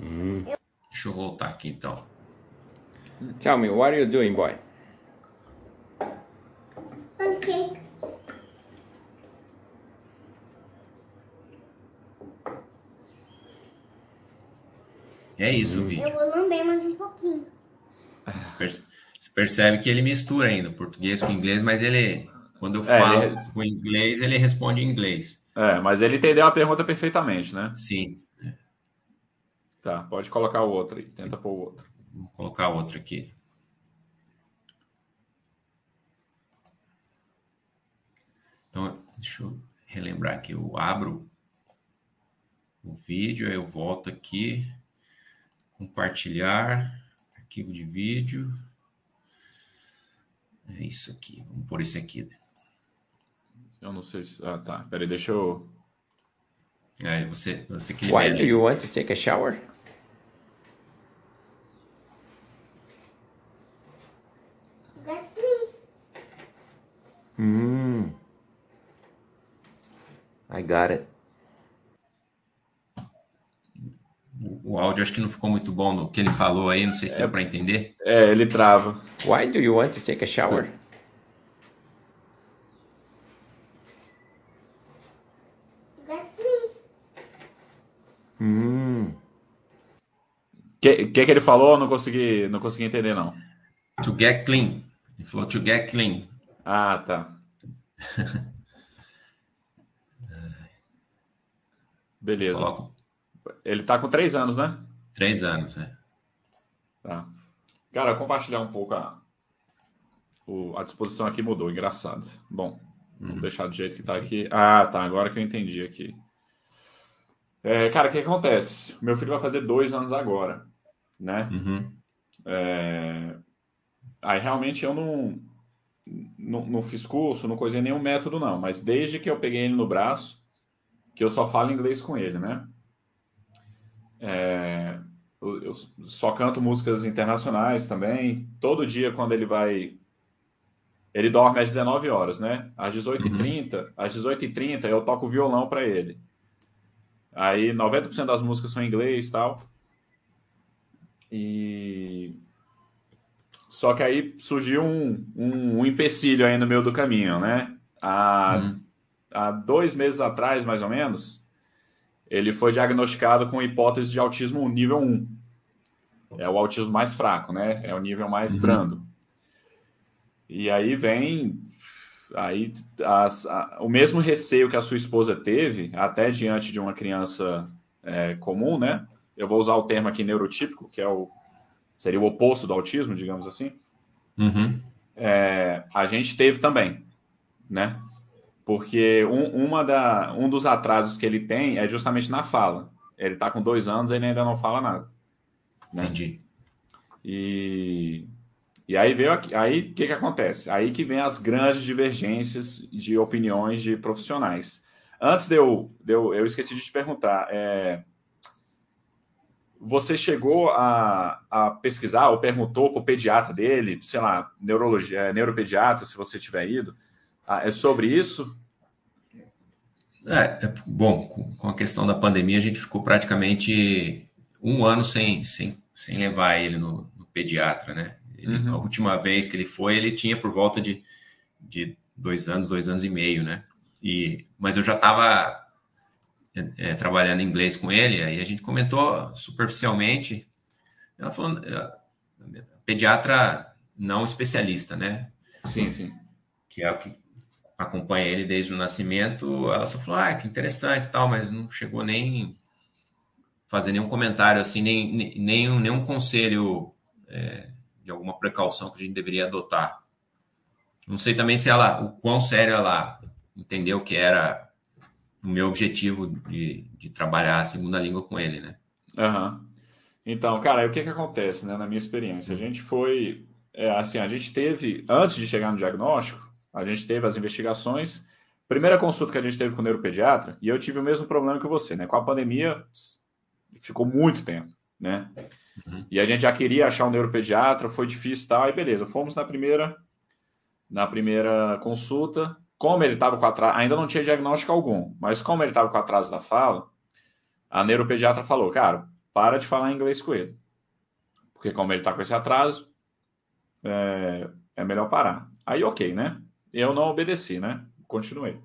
Speaker 2: Hum. Deixa eu voltar aqui então. Tell me, what are you doing, boy? É isso, o vídeo.
Speaker 3: Eu vou lamber mais um pouquinho.
Speaker 2: Percebe que ele mistura ainda português com inglês, mas ele, quando eu é, falo ele... com inglês, ele responde em inglês.
Speaker 1: É, mas ele entendeu a pergunta perfeitamente, né?
Speaker 2: Sim.
Speaker 1: Tá, pode colocar o outro aí. Tenta pôr o outro.
Speaker 2: Vou colocar outro aqui. Então, deixa eu relembrar aqui. Eu abro o vídeo, aí eu volto aqui, compartilhar, arquivo de vídeo. É isso aqui. Vamos por esse aqui.
Speaker 1: Eu não sei se. Ah, tá. Peraí, deixa eu.
Speaker 2: Aí você, você que.
Speaker 4: Why do you want to take a shower? Hmm. I got it.
Speaker 2: O áudio acho que não ficou muito bom no que ele falou aí, não sei se é, deu para entender.
Speaker 1: É, ele trava.
Speaker 4: Why do you want to take a shower?
Speaker 1: Hum. Que, que que ele falou? Não consegui, não consegui entender não.
Speaker 2: To get clean. Ele falou to get clean.
Speaker 1: Ah, tá. Beleza. Coloco. Ele tá com três anos, né?
Speaker 2: Três anos, é.
Speaker 1: Tá. Cara, compartilhar um pouco a, o, a disposição aqui mudou, engraçado. Bom, uhum. deixar do jeito que tá aqui. Ah, tá, agora que eu entendi aqui. É, cara, o que acontece? Meu filho vai fazer dois anos agora, né?
Speaker 2: Uhum.
Speaker 1: É... Aí realmente eu não, não, não fiz curso, não coisei nenhum método, não. Mas desde que eu peguei ele no braço, que eu só falo inglês com ele, né? É, eu só canto músicas internacionais também. Todo dia, quando ele vai. Ele dorme às 19 horas, né? Às 18h30, uhum. às 18h30 eu toco violão para ele. Aí 90% das músicas são em inglês e tal. E só que aí surgiu um, um, um empecilho aí no meio do caminho, né? Há, hum. há dois meses atrás, mais ou menos, ele foi diagnosticado com hipótese de autismo nível 1. É o autismo mais fraco, né? É o nível mais uhum. brando. E aí vem aí as, a, o mesmo receio que a sua esposa teve, até diante de uma criança é, comum, né? Eu vou usar o termo aqui neurotípico, que é o seria o oposto do autismo, digamos assim,
Speaker 2: uhum.
Speaker 1: é, a gente teve também, né? Porque um, uma da, um dos atrasos que ele tem é justamente na fala. Ele está com dois anos e ele ainda não fala nada.
Speaker 2: Né? Entendi.
Speaker 1: E, e aí veio aí o que, que acontece? Aí que vem as grandes divergências de opiniões de profissionais. Antes de eu, de eu, eu esqueci de te perguntar, é, você chegou a, a pesquisar ou perguntou para o pediatra dele, sei lá, neurologia, é, neuropediatra, se você tiver ido, ah, é sobre isso?
Speaker 2: É, é bom, com, a questão da pandemia, a gente ficou praticamente um ano sem, sem, sem levar ele no, no pediatra, né? Ele, uhum. A última vez que ele foi, ele tinha por volta de, de dois anos, dois anos e meio, né? E, mas eu já estava é, é, trabalhando inglês com ele, aí a gente comentou superficialmente. Ela falou, é, pediatra não especialista, né?
Speaker 1: Sim, sim.
Speaker 2: Que é o que acompanha ele desde o nascimento. Ela só falou, ah, que interessante tal, mas não chegou nem fazer nenhum comentário assim, nem, nem, nenhum conselho é, de alguma precaução que a gente deveria adotar. Não sei também se ela, o quão sério ela entendeu que era o meu objetivo de, de trabalhar a segunda língua com ele, né?
Speaker 1: Uhum. Então, cara, o que que acontece, né, na minha experiência? A gente foi, é, assim, a gente teve, antes de chegar no diagnóstico, a gente teve as investigações, primeira consulta que a gente teve com o neuropediatra, e eu tive o mesmo problema que você, né? Com a pandemia, ficou muito tempo, né? Uhum. E a gente já queria achar um neuropediatra, foi difícil e tal, e beleza, fomos na primeira, na primeira consulta, como ele estava com atraso, ainda não tinha diagnóstico algum, mas como ele estava com atraso da fala, a neuropediatra falou, cara, para de falar inglês com ele. Porque como ele está com esse atraso, é, é, melhor parar. Aí, ok, né? Eu não obedeci, né? Continuei.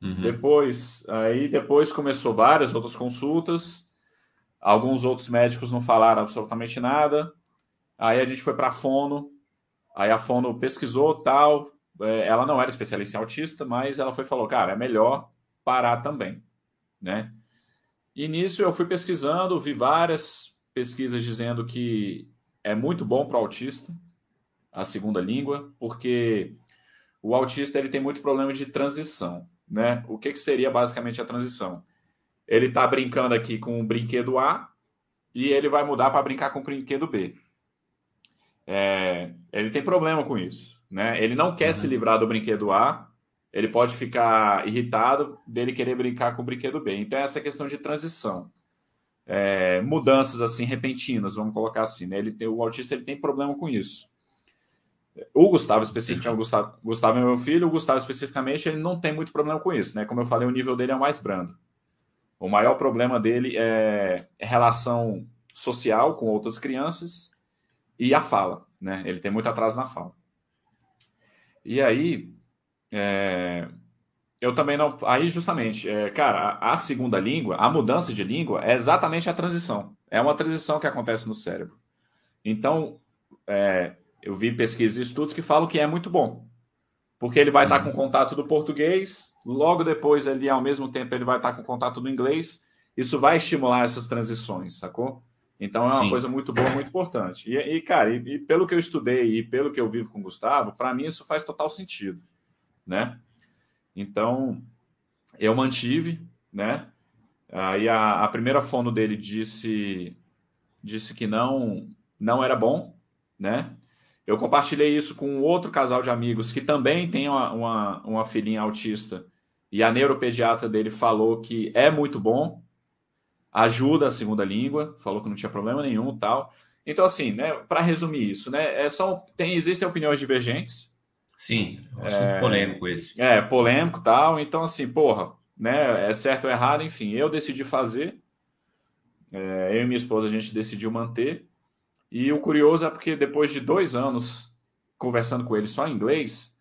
Speaker 1: Uhum. Depois, aí depois começou várias outras consultas. Alguns outros médicos não falaram absolutamente nada. Aí a gente foi para a Fono. Aí a Fono pesquisou tal, é, ela não era especialista em autista, mas ela foi falou, cara, é melhor parar também, né? E nisso eu fui pesquisando, vi várias pesquisas dizendo que é muito bom para o autista a segunda língua, porque o autista ele tem muito problema de transição, né? O que, que seria basicamente a transição? Ele está brincando aqui com o brinquedo A e ele vai mudar para brincar com o brinquedo B. É, ele tem problema com isso. Né? Ele não quer uhum. se livrar do brinquedo A, ele pode ficar irritado dele querer brincar com o brinquedo B. Então, essa questão de transição. É, mudanças assim repentinas, vamos colocar assim. Né? Ele tem, o autista ele tem problema com isso. O Gustavo especificamente, o Gustavo, Gustavo é meu filho, o Gustavo especificamente, ele não tem muito problema com isso, né? Como eu falei, o nível dele é mais brando. O maior problema dele é relação social com outras crianças e a fala, né? Ele tem muito atraso na fala. E aí, é, eu também não. Aí, justamente, é, cara, a, segunda língua, a mudança de língua é exatamente a transição. É uma transição que acontece no cérebro. Então, é, eu vi pesquisas e estudos que falam que é muito bom. Porque ele vai uhum. estar com contato do português, logo depois, ali, ao mesmo tempo, ele vai estar com contato do inglês. Isso vai estimular essas transições, sacou? Então é uma Sim. coisa muito boa, muito importante. E, e cara, e, e, pelo que eu estudei e pelo que eu vivo com o Gustavo, para mim isso faz total sentido, né? Então eu mantive, né? Aí a, a primeira fono dele disse disse que não não era bom, né? Eu compartilhei isso com outro casal de amigos que também tem uma, uma, uma filhinha autista e a neuropediatra dele falou que é muito bom, ajuda a segunda língua, falou que não tinha problema nenhum tal. Então, assim, né, para resumir isso, né, é só, tem, existem opiniões divergentes.
Speaker 2: Sim, é um assunto é, polêmico esse.
Speaker 1: É, polêmico tal. Então, assim, porra, né, é certo ou errado, enfim, eu decidi fazer. É, eu e minha esposa, a gente decidiu manter. E o curioso é porque depois de dois anos conversando com ele só em inglês,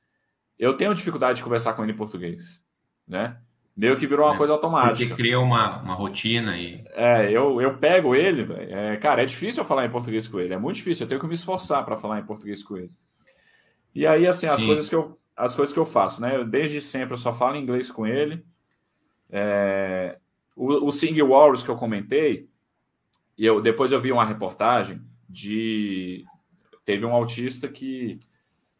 Speaker 1: eu tenho dificuldade de conversar com ele em português, né? meio que virou uma é, coisa automática.
Speaker 2: Porque cria uma, uma rotina e.
Speaker 1: É, eu, eu pego ele, é, cara, é difícil eu falar em português com ele, é muito difícil, eu tenho que me esforçar para falar em português com ele. E aí, assim, as coisas que eu as coisas que eu faço, né? Eu, desde sempre eu só falo inglês com ele. É, o, o Sing Wars que eu comentei, e eu, depois eu vi uma reportagem de. Teve um autista que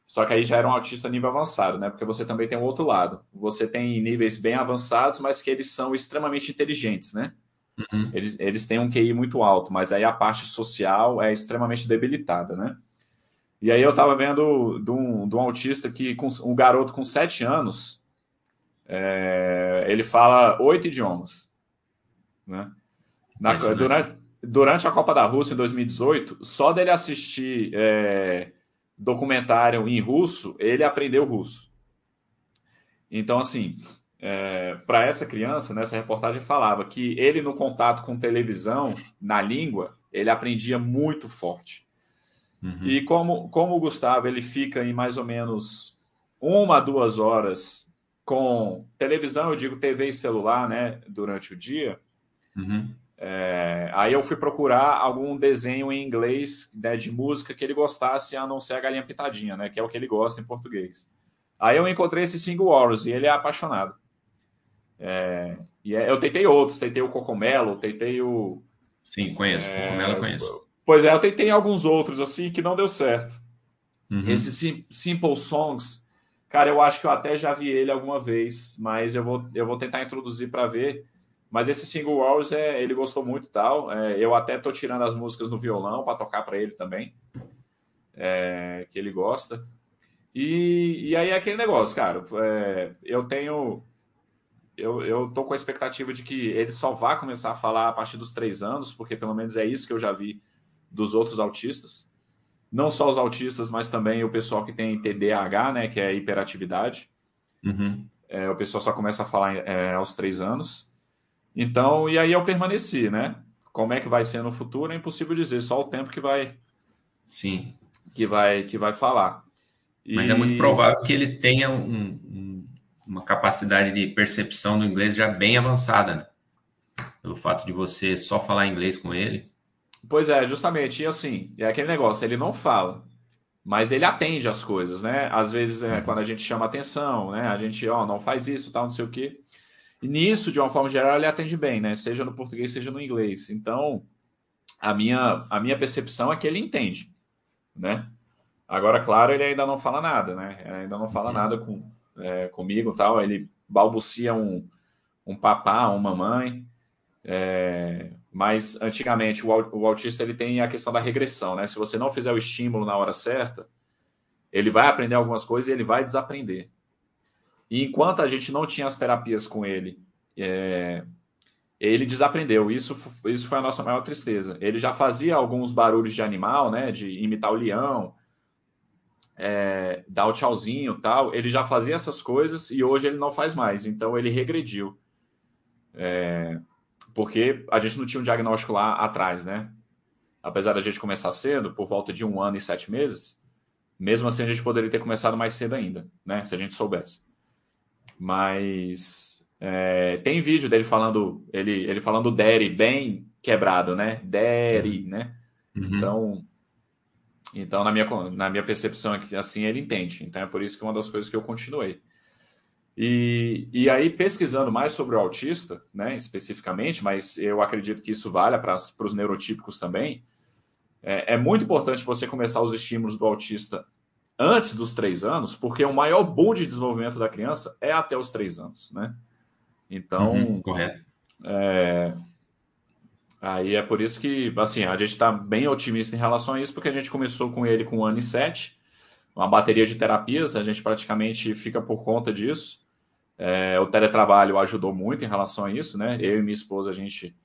Speaker 1: só que aí já era um autista nível avançado, né? Porque você também tem o outro lado. Você tem níveis bem avançados, mas que eles são extremamente inteligentes, né? Uhum. Eles, eles têm um QI muito alto, mas aí a parte social é extremamente debilitada, né? E aí eu tava vendo de um, de um autista que, com um garoto com sete anos, é, ele fala oito idiomas, né? Na, durante, durante a Copa da Rússia em 2018, só dele assistir é, documentário em russo, ele aprendeu russo. Então, assim, é, para essa criança, nessa reportagem falava que ele no contato com televisão, na língua, ele aprendia muito forte. Uhum. E como, como o Gustavo ele fica em mais ou menos uma, duas horas com televisão, eu digo TV e celular, né, durante o dia, uhum. É, aí eu fui procurar algum desenho em inglês né, de música que ele gostasse, a não ser a Galinha Pitadinha, né, que é o que ele gosta em português. Aí eu encontrei esse Single Wars e ele é apaixonado. É, e é, eu tentei outros, tentei o Cocomelo, tentei o.
Speaker 2: Sim, conheço. É, Cocomelo eu conheço.
Speaker 1: Pois é, eu tentei alguns outros assim que não deu certo. Uhum. Esse Sim, Simple Songs, cara, eu acho que eu até já vi ele alguma vez, mas eu vou, eu vou tentar introduzir para ver. Mas esse Single Wars, é, ele gostou muito e tal. É, eu até tô tirando as músicas no violão para tocar para ele também, é, que ele gosta. E, e aí é aquele negócio, cara. É, eu tenho eu, eu tô com a expectativa de que ele só vá começar a falar a partir dos três anos, porque pelo menos é isso que eu já vi dos outros autistas. Não só os autistas, mas também o pessoal que tem TDAH, né, que é hiperatividade. Uhum. É, o pessoal só começa a falar é, aos três anos. Então, e aí eu permaneci, né? Como é que vai ser no futuro é impossível dizer, só o tempo que vai.
Speaker 2: Sim.
Speaker 1: Que vai, que vai falar.
Speaker 2: Mas e... é muito provável que ele tenha um, um uma capacidade de percepção do inglês já bem avançada, né? Pelo fato de você só falar inglês com ele.
Speaker 1: Pois é, justamente. E assim, é aquele negócio, ele não fala, mas ele atende as coisas, né? Às vezes, é, uhum. quando a gente chama atenção, né? A gente, ó, não faz isso, tal, não sei o quê. E nisso, de uma forma geral, ele atende bem, né? Seja no português, seja no inglês. Então, a minha, a minha percepção é que ele entende, né? Agora, claro, ele ainda não fala nada, né? Ele ainda não fala uhum. nada com, é, comigo tal. Ele balbucia um, um papá, uma mamãe. É, mas antigamente o, o autista ele tem a questão da regressão, né? Se você não fizer o estímulo na hora certa, ele vai aprender algumas coisas e ele vai desaprender. E enquanto a gente não tinha as terapias com ele, é, ele desaprendeu. Isso, isso foi a nossa maior tristeza. Ele já fazia alguns barulhos de animal, né? De imitar o leão, é, dar o tchauzinho tal, ele já fazia essas coisas e hoje ele não faz mais. Então ele regrediu. É, porque a gente não tinha um diagnóstico lá atrás, né? Apesar da gente começar cedo, por volta de um ano e sete meses, mesmo assim a gente poderia ter começado mais cedo ainda, né? Se a gente soubesse. Mas é, tem vídeo dele falando, ele, ele falando Daddy bem quebrado, né? Daddy, né? Uhum. Então então, na minha, na minha percepção aqui, assim, ele entende. Então, é por isso que é uma das coisas que eu continuei. E, e aí, pesquisando mais sobre o autista, né, especificamente, mas eu acredito que isso valha para os neurotípicos também, é, é, muito importante você começar os estímulos do autista antes dos três anos, porque o maior boom de desenvolvimento da criança é até os três anos, né? Então,
Speaker 2: uhum, correto.
Speaker 1: É, Aí é por isso que, assim, a gente está bem otimista em relação a isso, porque a gente começou com ele com um ano e sete, uma bateria de terapias, a gente praticamente fica por conta disso. É, o teletrabalho ajudou muito em relação a isso, né? Eu e minha esposa, a gente,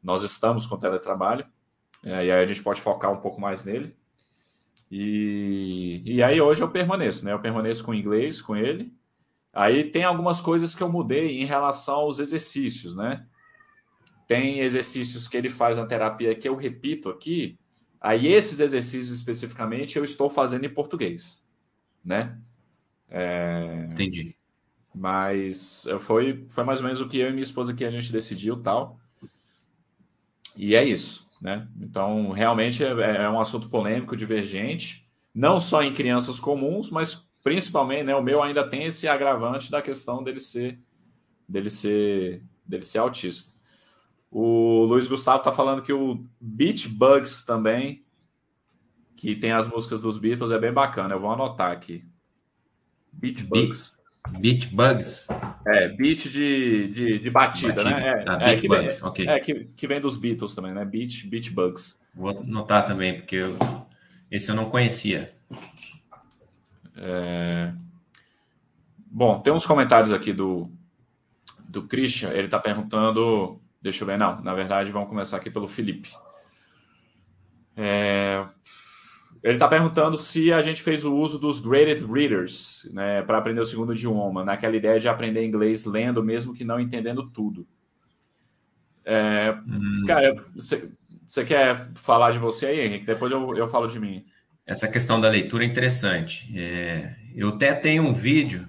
Speaker 1: nós estamos com teletrabalho, é, e aí a gente pode focar um pouco mais nele. E, e aí hoje eu permaneço, né? Eu permaneço com inglês com ele. Aí tem algumas coisas que eu mudei em relação aos exercícios, né? Tem exercícios que ele faz na terapia que eu repito aqui. Aí esses exercícios especificamente eu estou fazendo em português, né?
Speaker 2: É... Entendi.
Speaker 1: Mas foi, foi mais ou menos o que eu e minha esposa aqui a gente decidiu tal. E é isso, né? Então, realmente é, é um assunto polêmico, divergente, não só em crianças comuns, mas principalmente, né? O meu ainda tem esse agravante da questão dele ser dele ser dele ser autista. O Luiz Gustavo está falando que o Beach Bugs também, que tem as músicas dos Beatles, é bem bacana. Eu vou anotar aqui.
Speaker 2: Beach Bugs. Beat Bugs?
Speaker 1: É, beat de, de, de batida, batida, né? É, ah, beat é, Bugs, vem, ok. É, que, que vem dos Beatles também, né? Beat, beat Bugs.
Speaker 2: Vou anotar também, porque eu, esse eu não conhecia.
Speaker 1: É... Bom, tem uns comentários aqui do, do Christian. Ele está perguntando. Deixa eu ver, não. Na verdade, vamos começar aqui pelo Felipe. É... Ele está perguntando se a gente fez o uso dos graded readers né, para aprender o segundo idioma, naquela ideia de aprender inglês lendo, mesmo que não entendendo tudo. É, hum. Cara, você quer falar de você aí, Henrique? Depois eu, eu falo de mim.
Speaker 2: Essa questão da leitura é interessante. É, eu até tenho um vídeo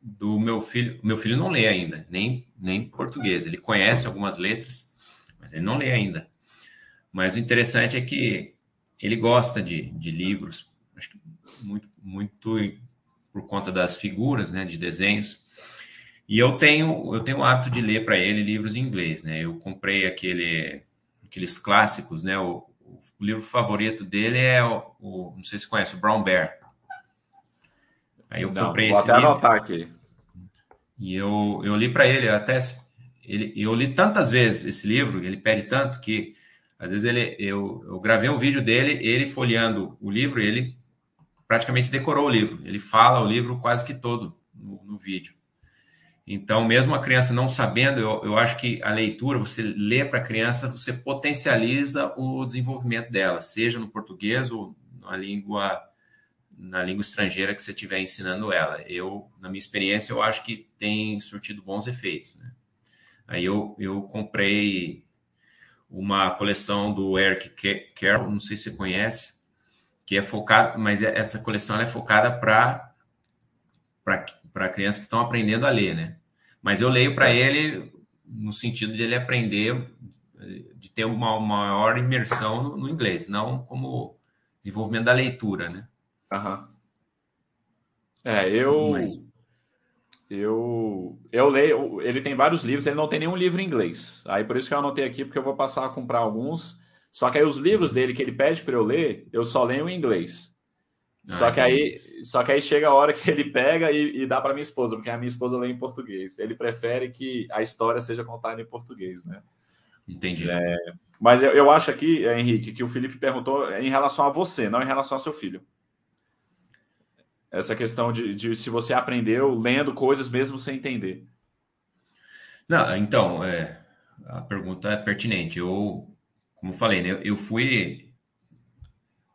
Speaker 2: do meu filho. Meu filho não lê ainda, nem, nem português. Ele conhece algumas letras, mas ele não lê ainda. Mas o interessante é que ele gosta de, de livros, acho que muito, muito por conta das figuras, né, de desenhos. E eu tenho eu tenho o hábito de ler para ele livros em inglês, né? Eu comprei aquele aqueles clássicos, né? O, o livro favorito dele é o, o, não sei se você conhece, o Brown Bear. Aí eu não, comprei esse livro. Aqui. E eu, eu li para ele até ele eu li tantas vezes esse livro, ele pede tanto que às vezes ele eu, eu gravei um vídeo dele, ele folheando o livro, ele praticamente decorou o livro. Ele fala o livro quase que todo no, no vídeo. Então, mesmo a criança não sabendo, eu, eu acho que a leitura, você lê para a criança, você potencializa o desenvolvimento dela, seja no português ou na língua na língua estrangeira que você estiver ensinando ela. Eu, na minha experiência, eu acho que tem surtido bons efeitos. Né? Aí eu, eu comprei uma coleção do Eric Carroll, não sei se você conhece, que é focada, mas é, essa coleção é focada para para crianças que estão aprendendo a ler, né? Mas eu leio para ele no sentido de ele aprender, de ter uma maior imersão no, no inglês, não como desenvolvimento da leitura, né?
Speaker 1: Aham. É, eu. Mas... Eu, eu leio. Ele tem vários livros, ele não tem nenhum livro em inglês. Aí por isso que eu anotei aqui, porque eu vou passar a comprar alguns. Só que aí os livros dele que ele pede para eu ler, eu só leio em inglês. Só, que aí, só que aí chega a hora que ele pega e, e dá para minha esposa, porque a minha esposa lê em português. Ele prefere que a história seja contada em português, né?
Speaker 2: Entendi.
Speaker 1: É, mas eu, eu acho aqui, Henrique, que o Felipe perguntou em relação a você, não em relação ao seu filho. Essa questão de, de se você aprendeu lendo coisas mesmo sem entender.
Speaker 2: Não, então, é, a pergunta é pertinente. Eu, como falei, né, eu fui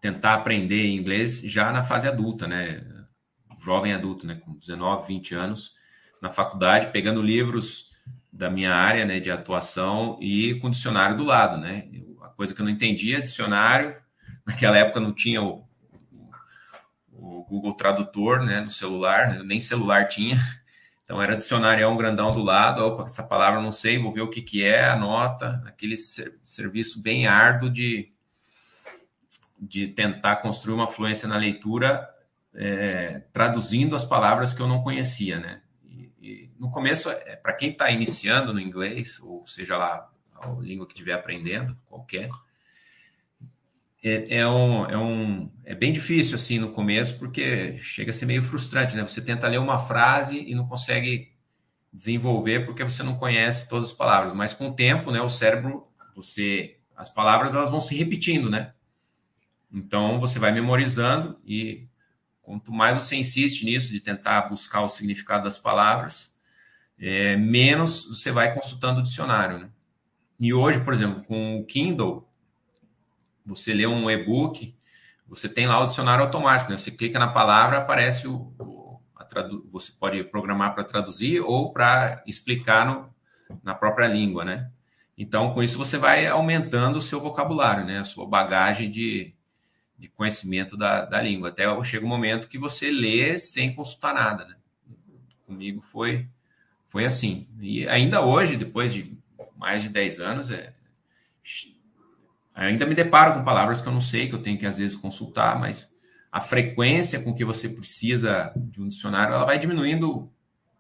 Speaker 2: tentar aprender inglês já na fase adulta, né? Jovem adulto, né? Com 19, 20 anos, na faculdade, pegando livros da minha área né, de atuação e com dicionário do lado, né? a coisa que eu não entendia, dicionário, naquela época não tinha o, Google Tradutor né, no celular, nem celular tinha, então era dicionário, um grandão do lado, opa, essa palavra não sei, vou ver o que, que é, anota, aquele ser, serviço bem árduo de de tentar construir uma fluência na leitura, é, traduzindo as palavras que eu não conhecia, né? E, e no começo, é, para quem está iniciando no inglês, ou seja lá a língua que estiver aprendendo, qualquer, é, é, um, é, um, é bem difícil assim no começo, porque chega a ser meio frustrante, né? Você tenta ler uma frase e não consegue desenvolver porque você não conhece todas as palavras, mas com o tempo, né, o cérebro, você as palavras elas vão se repetindo, né? Então, você vai memorizando e quanto mais você insiste nisso, de tentar buscar o significado das palavras, é, menos você vai consultando o dicionário. Né? E hoje, por exemplo, com o Kindle, você lê um e-book, você tem lá o dicionário automático. Né? Você clica na palavra, aparece o, o você pode programar para traduzir ou para explicar no, na própria língua, né? Então, com isso você vai aumentando o seu vocabulário, né? A sua bagagem de, de conhecimento da, da língua. Até chega um momento que você lê sem consultar nada. Né? Comigo foi, foi assim. E ainda hoje, depois de mais de 10 anos, é, ainda me deparo com palavras que eu não sei, que eu tenho que às vezes consultar, mas a frequência com que você precisa de um dicionário, ela vai diminuindo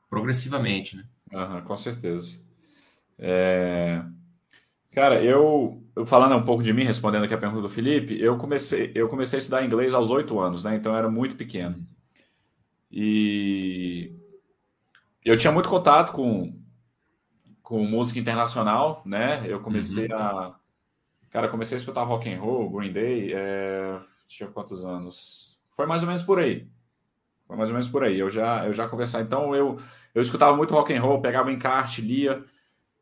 Speaker 2: progressivamente. Né?
Speaker 1: Uhum, com certeza. É... Cara, eu, eu falando um pouco de mim, respondendo aqui a pergunta do Felipe, eu comecei, eu comecei a estudar inglês aos oito anos, né? Então eu era muito pequeno. E eu tinha muito contato com, com música internacional, né? Eu comecei uhum. a. Cara, comecei a escutar rock and roll, Green Day, é... tinha quantos anos? Foi mais ou menos por aí. Foi mais ou menos por aí. Eu já, eu já conversava. Então eu, eu escutava muito rock and roll, pegava encarte, lia.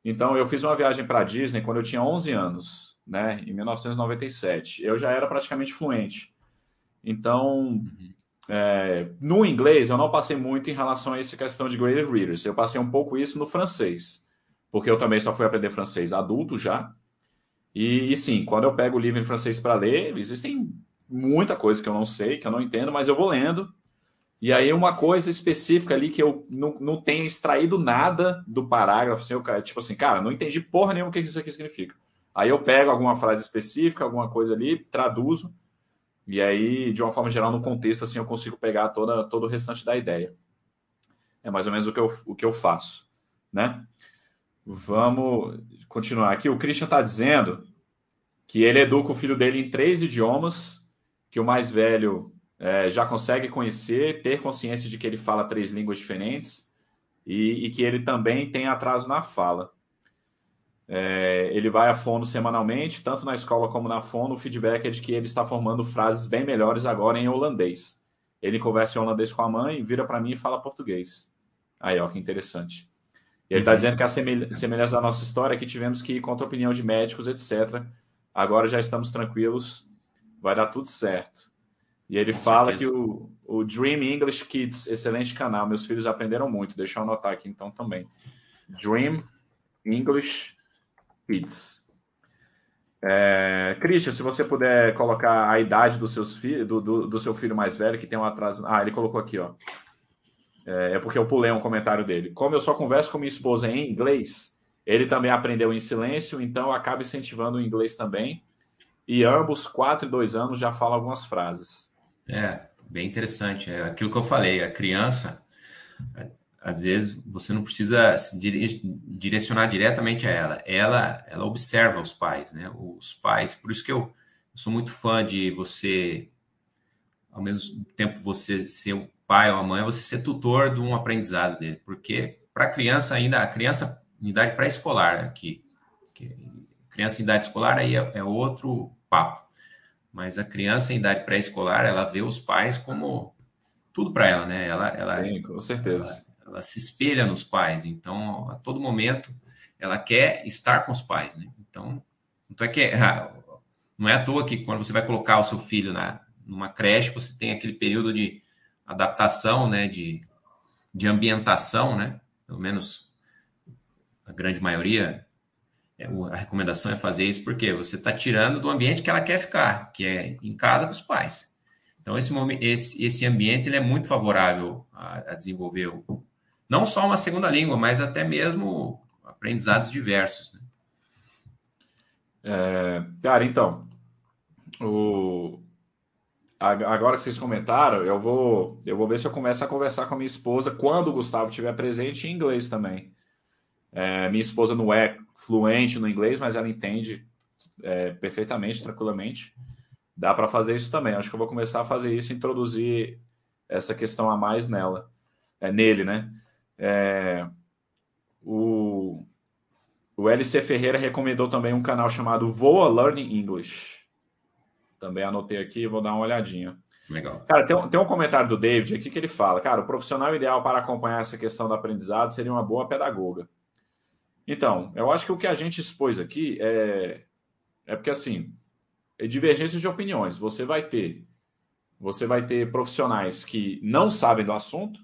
Speaker 1: Então, eu fiz uma viagem para a Disney quando eu tinha 11 anos, né, em 1997. Eu já era praticamente fluente. Então, uhum. é, no inglês, eu não passei muito em relação a essa questão de graded readers. Eu passei um pouco isso no francês, porque eu também só fui aprender francês adulto já. E, e sim, quando eu pego o livro em francês para ler, existem muita coisa que eu não sei, que eu não entendo, mas eu vou lendo. E aí, uma coisa específica ali que eu não, não tenho extraído nada do parágrafo, assim, eu, tipo assim, cara, não entendi porra nenhuma o que isso aqui significa. Aí eu pego alguma frase específica, alguma coisa ali, traduzo, e aí, de uma forma geral, no contexto, assim, eu consigo pegar toda, todo o restante da ideia. É mais ou menos o que eu, o que eu faço, né? Vamos continuar aqui. O Christian está dizendo que ele educa o filho dele em três idiomas, que o mais velho é, já consegue conhecer, ter consciência de que ele fala três línguas diferentes e, e que ele também tem atraso na fala. É, ele vai a fono semanalmente, tanto na escola como na fono. O feedback é de que ele está formando frases bem melhores agora em holandês. Ele conversa em holandês com a mãe, vira para mim e fala português. Aí, ó, que interessante. E ele está uhum. dizendo que a semelhança da nossa história é que tivemos que ir contra a opinião de médicos, etc. Agora já estamos tranquilos, vai dar tudo certo. E ele Com fala certeza. que o, o Dream English Kids, excelente canal, meus filhos aprenderam muito. Deixa eu anotar aqui então também. Dream English Kids. É, Christian, se você puder colocar a idade dos seus filhos, do, do, do, seu filho mais velho, que tem um atraso. Ah, ele colocou aqui, ó. É, é, porque eu pulei um comentário dele. Como eu só converso com minha esposa em inglês, ele também aprendeu em silêncio, então acaba incentivando o inglês também. E ambos, quatro e dois anos, já falam algumas frases.
Speaker 2: É, bem interessante. É aquilo que eu falei, a criança, às vezes você não precisa direcionar diretamente a ela. Ela, ela observa os pais, né? Os pais, por isso que eu, eu sou muito fã de você, ao mesmo tempo você ser o pai ou a mãe, você ser tutor de um aprendizado dele, porque para a criança ainda, a criança em idade pré-escolar aqui, criança em idade escolar aí é, é outro papo mas a criança em idade pré-escolar, ela vê os pais como tudo para ela, né? Ela, ela,
Speaker 1: Sim, com certeza.
Speaker 2: Ela, ela, se espelha nos pais, então a todo momento ela quer estar com os pais, né? Então, não é que ah, não é à toa que quando você vai colocar o seu filho na numa creche, você tem aquele período de adaptação, né, de, de ambientação, né? Pelo menos a grande maioria é, a recomendação é fazer isso porque você está tirando do ambiente que ela quer ficar, que é em casa com os pais. Então, esse, esse, esse ambiente ele é muito favorável a, a desenvolver o, não só uma segunda língua, mas até mesmo aprendizados diversos. Né?
Speaker 1: É, cara, então, o, agora que vocês comentaram, eu vou, eu vou ver se eu começo a conversar com a minha esposa quando o Gustavo estiver presente em inglês também. É, minha esposa não é fluente no inglês, mas ela entende é, perfeitamente, tranquilamente. Dá para fazer isso também. Acho que eu vou começar a fazer isso, introduzir essa questão a mais nela, é, nele, né? É, o, o LC Ferreira recomendou também um canal chamado Voa Learning English. Também anotei aqui vou dar uma olhadinha.
Speaker 2: Legal.
Speaker 1: Cara, tem, tem um comentário do David aqui que ele fala: cara, o profissional ideal para acompanhar essa questão do aprendizado seria uma boa pedagoga. Então, eu acho que o que a gente expôs aqui é, é porque assim, é divergência de opiniões. Você vai ter você vai ter profissionais que não sabem do assunto,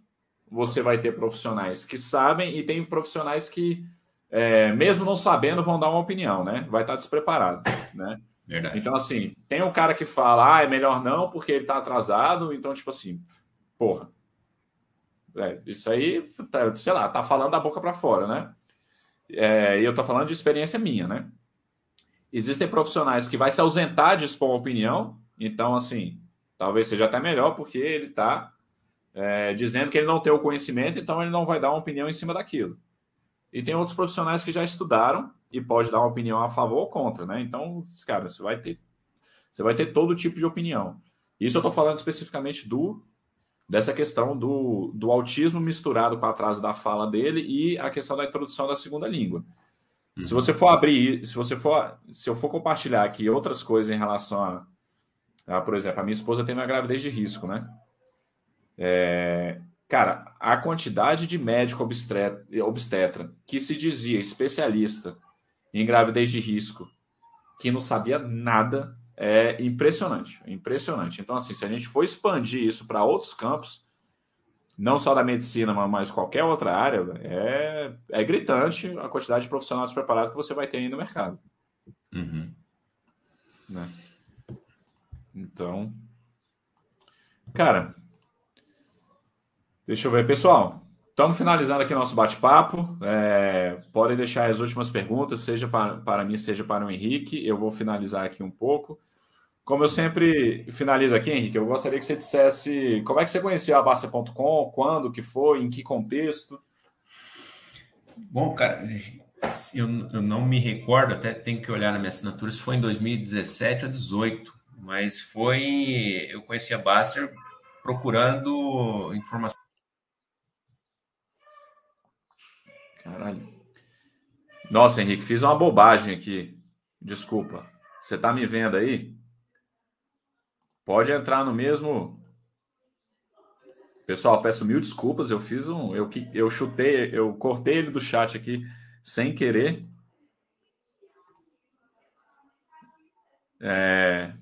Speaker 1: você vai ter profissionais que sabem e tem profissionais que, é, mesmo não sabendo, vão dar uma opinião, né? Vai estar despreparado, né?
Speaker 2: Verdade.
Speaker 1: Então, assim, tem um cara que fala, ah, é melhor não porque ele está atrasado, então, tipo assim, porra. É, isso aí, tá, sei lá, tá falando da boca para fora, né? É, e eu estou falando de experiência minha, né? Existem profissionais que vai se ausentar de expor uma opinião, então, assim, talvez seja até melhor, porque ele está é, dizendo que ele não tem o conhecimento, então ele não vai dar uma opinião em cima daquilo. E tem outros profissionais que já estudaram e pode dar uma opinião a favor ou contra, né? Então, cara, você vai ter, você vai ter todo tipo de opinião. Isso eu estou falando especificamente do dessa questão do, do autismo misturado com o atraso da fala dele e a questão da introdução da segunda língua. Uhum. Se você for abrir, se você for, se eu for compartilhar aqui outras coisas em relação a, a por exemplo, a minha esposa tem uma gravidez de risco, né? É, cara, a quantidade de médico obstetra, obstetra que se dizia especialista em gravidez de risco, que não sabia nada é impressionante, impressionante. Então, assim, se a gente for expandir isso para outros campos, não só da medicina, mas qualquer outra área, é, é gritante a quantidade de profissionais preparados que você vai ter aí no mercado.
Speaker 2: Uhum.
Speaker 1: Né? Então, cara, deixa eu ver, pessoal. Estamos finalizando aqui nosso bate-papo. É, podem deixar as últimas perguntas, seja para, para mim, seja para o Henrique. Eu vou finalizar aqui um pouco. Como eu sempre finalizo aqui, Henrique, eu gostaria que você dissesse como é que você conheceu a Basta.com, quando que foi, em que contexto.
Speaker 2: Bom, cara, eu, eu não me recordo, até tenho que olhar na minha assinatura se foi em 2017 ou 2018, mas foi. Eu conheci a Baster procurando informação.
Speaker 1: Caralho. Nossa, Henrique, fiz uma bobagem aqui. Desculpa. Você tá me vendo aí? Pode entrar no mesmo. Pessoal, peço mil desculpas. Eu fiz um. Eu, eu chutei, eu cortei ele do chat aqui sem querer. É...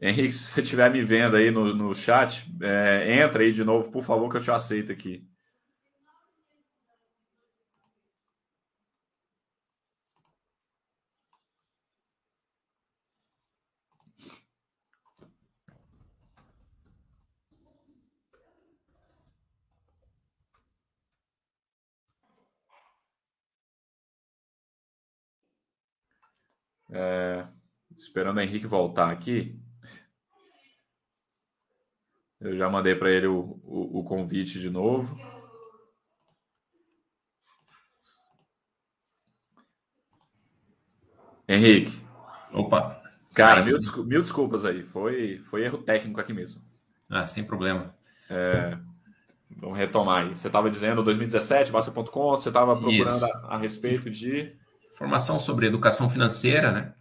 Speaker 1: Henrique, se você estiver me vendo aí no, no chat, é, entra aí de novo, por favor, que eu te aceito aqui. É, esperando o Henrique voltar aqui. Eu já mandei para ele o, o, o, convite de novo. Henrique.
Speaker 2: Opa.
Speaker 1: Cara, mil, mil desculpas aí. Foi, foi erro técnico aqui mesmo.
Speaker 2: Ah, sem problema.
Speaker 1: É, vamos retomar aí. Você estava dizendo 2017, Basta.com, você estava procurando a, a respeito de
Speaker 2: formação sobre educação financeira, né?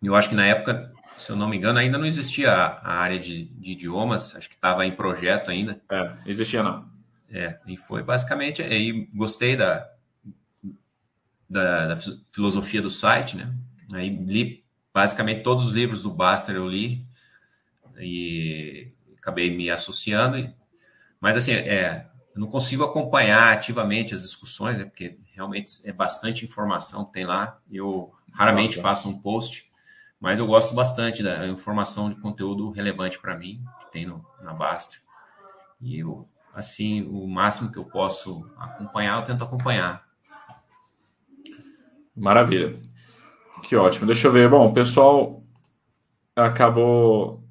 Speaker 2: Eu acho que na época, se eu não me engano, ainda não existia a, área de, de, idiomas, acho que estava em projeto ainda.
Speaker 1: É, existia não.
Speaker 2: É, e foi basicamente, aí gostei da, da, da, filosofia do site, né? Aí li basicamente todos os livros do Baster eu li e acabei me associando. Mas assim, é, eu não consigo acompanhar ativamente as discussões, né? Porque realmente é bastante informação que tem lá. Eu raramente Nossa. faço um post, mas eu gosto bastante da informação de conteúdo relevante para mim, que tem no, na Basta. E eu, assim, o máximo que eu posso acompanhar, eu tento acompanhar.
Speaker 1: Maravilha. Que ótimo. Deixa eu ver. Bom, o pessoal acabou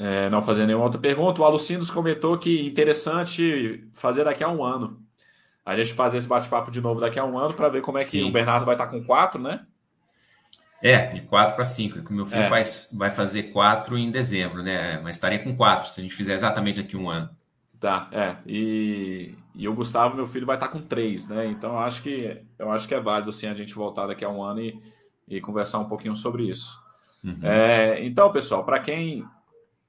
Speaker 1: é, não fazendo nenhuma outra pergunta. O Alucindos comentou que interessante fazer daqui a um ano. A gente fazer esse bate-papo de novo daqui a um ano para ver como é que Sim. o Bernardo vai estar com quatro, né?
Speaker 2: É, de quatro para cinco. O meu filho é. faz, vai fazer quatro em dezembro, né? Mas estaria com quatro se a gente fizer exatamente aqui um ano.
Speaker 1: Tá, é. E, e o Gustavo, meu filho, vai estar com três, né? Então eu acho que eu acho que é válido assim, a gente voltar daqui a um ano e, e conversar um pouquinho sobre isso. Uhum. É, então, pessoal, para quem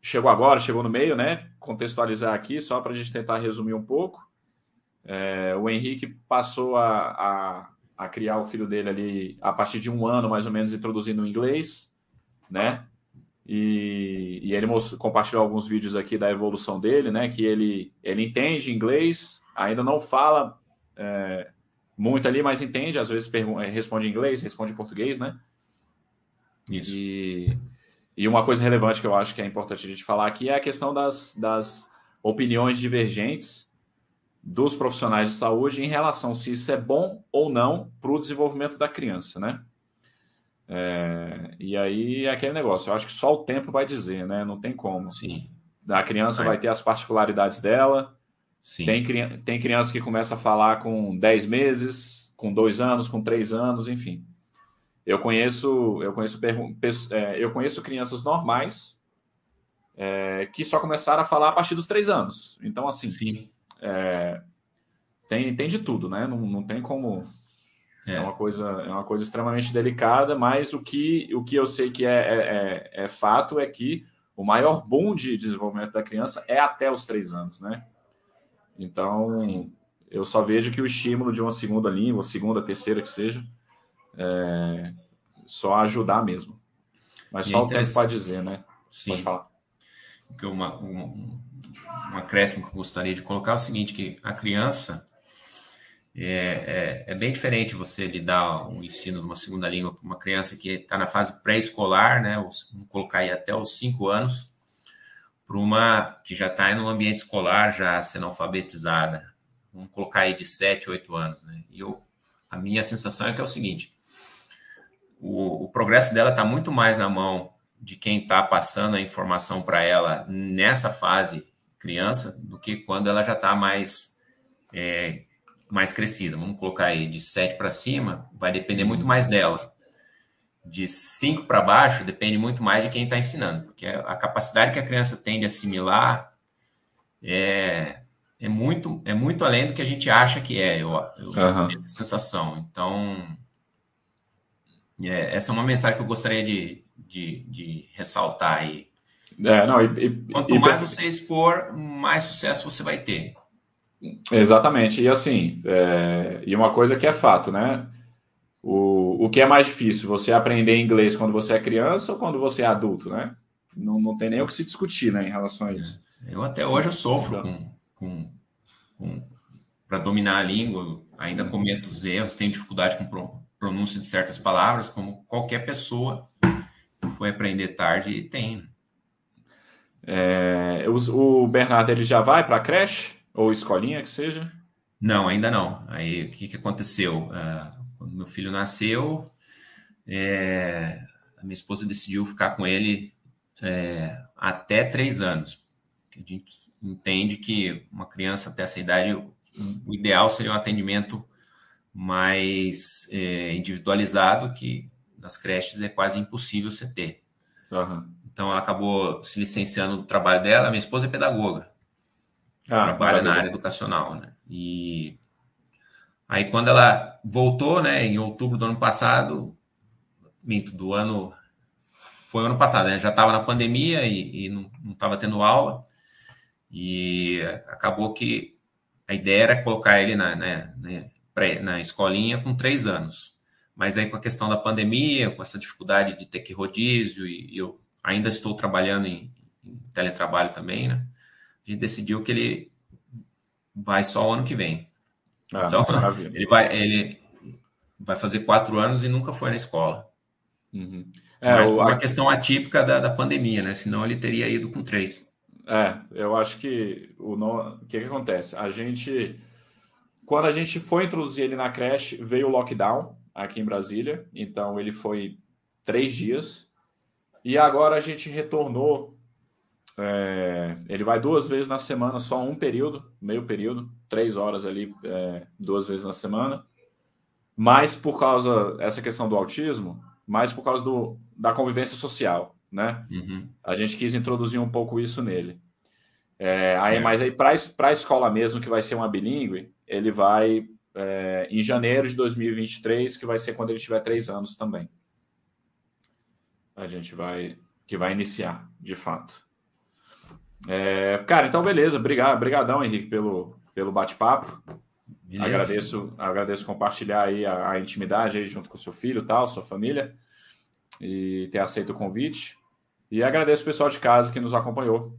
Speaker 1: chegou agora, chegou no meio, né? Contextualizar aqui, só para a gente tentar resumir um pouco. É, o Henrique passou a, a, a, criar o filho dele ali a partir de um ano, mais ou menos, introduzindo o inglês, né? E, e ele mostrou, compartilhou alguns vídeos aqui da evolução dele, né? Que ele, ele entende inglês, ainda não fala é, muito ali, mas entende, às vezes responde em inglês, responde em português, né? Isso. E, e uma coisa relevante que eu acho que é importante a gente falar aqui é a questão das, das opiniões divergentes dos profissionais de saúde em relação se isso é bom ou não para o desenvolvimento da criança, né? É, e aí é aquele negócio, eu acho que só o tempo vai dizer, né? Não tem como.
Speaker 2: Sim.
Speaker 1: A criança vai ter as particularidades dela. Sim. Tem, tem criança que começa a falar com 10 meses, com 2 anos, com 3 anos, enfim. Eu conheço, eu conheço, é, eu conheço crianças normais é, que só começaram a falar a partir dos 3 anos. Então, assim,
Speaker 2: Sim.
Speaker 1: É, tem, tem de tudo, né? Não, não tem como. É. é. uma coisa, é uma coisa extremamente delicada, mas o que, o que eu sei que é, é, é, é fato é que o maior boom de desenvolvimento da criança é até os três anos, né? Então, Sim. eu só vejo que o estímulo de uma segunda língua, segunda, terceira que seja, é, só ajudar mesmo. Mas
Speaker 2: E
Speaker 1: só
Speaker 2: é
Speaker 1: o tempo para dizer, né?
Speaker 2: Sim.
Speaker 1: Pode falar.
Speaker 2: Porque uma, uma, um acréscimo que eu gostaria de colocar é o seguinte, que a criança é, é, é bem diferente você lidar o ensino de uma segunda língua para uma criança que está na fase pré-escolar, né? Vamos colocar aí até os cinco anos, para uma que já está no ambiente escolar, já sendo alfabetizada. Vamos colocar aí de sete, oito anos, né? E eu, a minha sensação é que é o seguinte, o, o progresso dela está muito mais na mão de quem está passando a informação para ela nessa fase criança do que quando ela já está mais é, mais crescida. Vamos colocar aí de 7 para cima, vai depender muito mais dela. De 5 para baixo, depende muito mais de quem está ensinando, porque a capacidade que a criança tem de assimilar é, é, muito, é muito além do que a gente acha que é, eu, eu
Speaker 1: Aham.
Speaker 2: tenho essa sensação. Então, é, essa é uma mensagem que eu gostaria de, de, de ressaltar aí.
Speaker 1: É, não, e, e-
Speaker 2: Quanto
Speaker 1: e-
Speaker 2: mais você expor, mais sucesso você vai ter.
Speaker 1: Exatamente. E assim, é, e uma coisa que é fato, né? O, o que é mais difícil, você aprender inglês quando você é criança ou quando você é adulto, né? Não, não tem nem o que se discutir, né, em relação a isso.
Speaker 2: Eu até hoje eu sofro com, com, com para dominar a língua, ainda cometo os erros, tenho dificuldade com pronúncia de certas palavras, como qualquer pessoa foi aprender tarde tem. né?
Speaker 1: É, os- o Bernardo, ele já vai para a creche? Ou escolinha, que seja?
Speaker 2: Não, ainda não. Aí o que, que aconteceu? Ah, quando meu filho nasceu, é, a minha esposa decidiu ficar com ele é, até três anos. A gente entende que uma criança até essa idade, o o ideal seria um atendimento mais é, individualizado, que nas creches é quase impossível você ter.
Speaker 1: Aham.
Speaker 2: Então ela acabou se licenciando do trabalho dela. Minha esposa é pedagoga
Speaker 1: Ah,
Speaker 2: trabalha na
Speaker 1: maravilha.
Speaker 2: área educacional, né? E aí quando ela voltou, né, em outubro do ano passado, minto, do ano foi ano passado, né? Já estava na pandemia e, e não estava tendo aula e acabou que a ideia era colocar ele na, né, né, na escolinha com três anos. Mas aí com a questão da pandemia, com essa dificuldade de ter que rodízio e, e eu ainda estou trabalhando em, em teletrabalho também, né? A gente decidiu que ele vai só o ano que vem.
Speaker 1: Ah,
Speaker 2: Então,
Speaker 1: maravilha.
Speaker 2: Ele vai, ele vai fazer quatro anos e nunca foi na escola.
Speaker 1: Uhum. É,
Speaker 2: Mas
Speaker 1: o-
Speaker 2: por uma questão atípica da, da pandemia, né? Senão ele teria ido com três.
Speaker 1: É, eu acho que o, no... o que, que acontece? A gente, quando a gente foi introduzir ele na creche, veio o lockdown aqui em Brasília, então ele foi três dias, e agora a gente retornou. é, ele vai duas vezes na semana, só um período, meio período, três horas ali, é, duas vezes na semana. Mas por causa essa questão do autismo, mais por causa do, da convivência social, né?
Speaker 2: Uhum.
Speaker 1: A gente quis introduzir um pouco isso nele. É, aí,
Speaker 2: Certo.
Speaker 1: mas aí, para a escola mesmo, que vai ser uma bilíngue, ele vai é, em janeiro de 2023, que vai ser quando ele tiver três anos também. A gente vai que vai iniciar, de fato. É, cara, então beleza. Obrigado, brigadão, Henrique, pelo, pelo bate-papo. Agradeço, agradeço compartilhar aí a, a intimidade aí junto com seu filho, tal, sua família, e ter aceito o convite. E agradeço o pessoal de casa que nos acompanhou.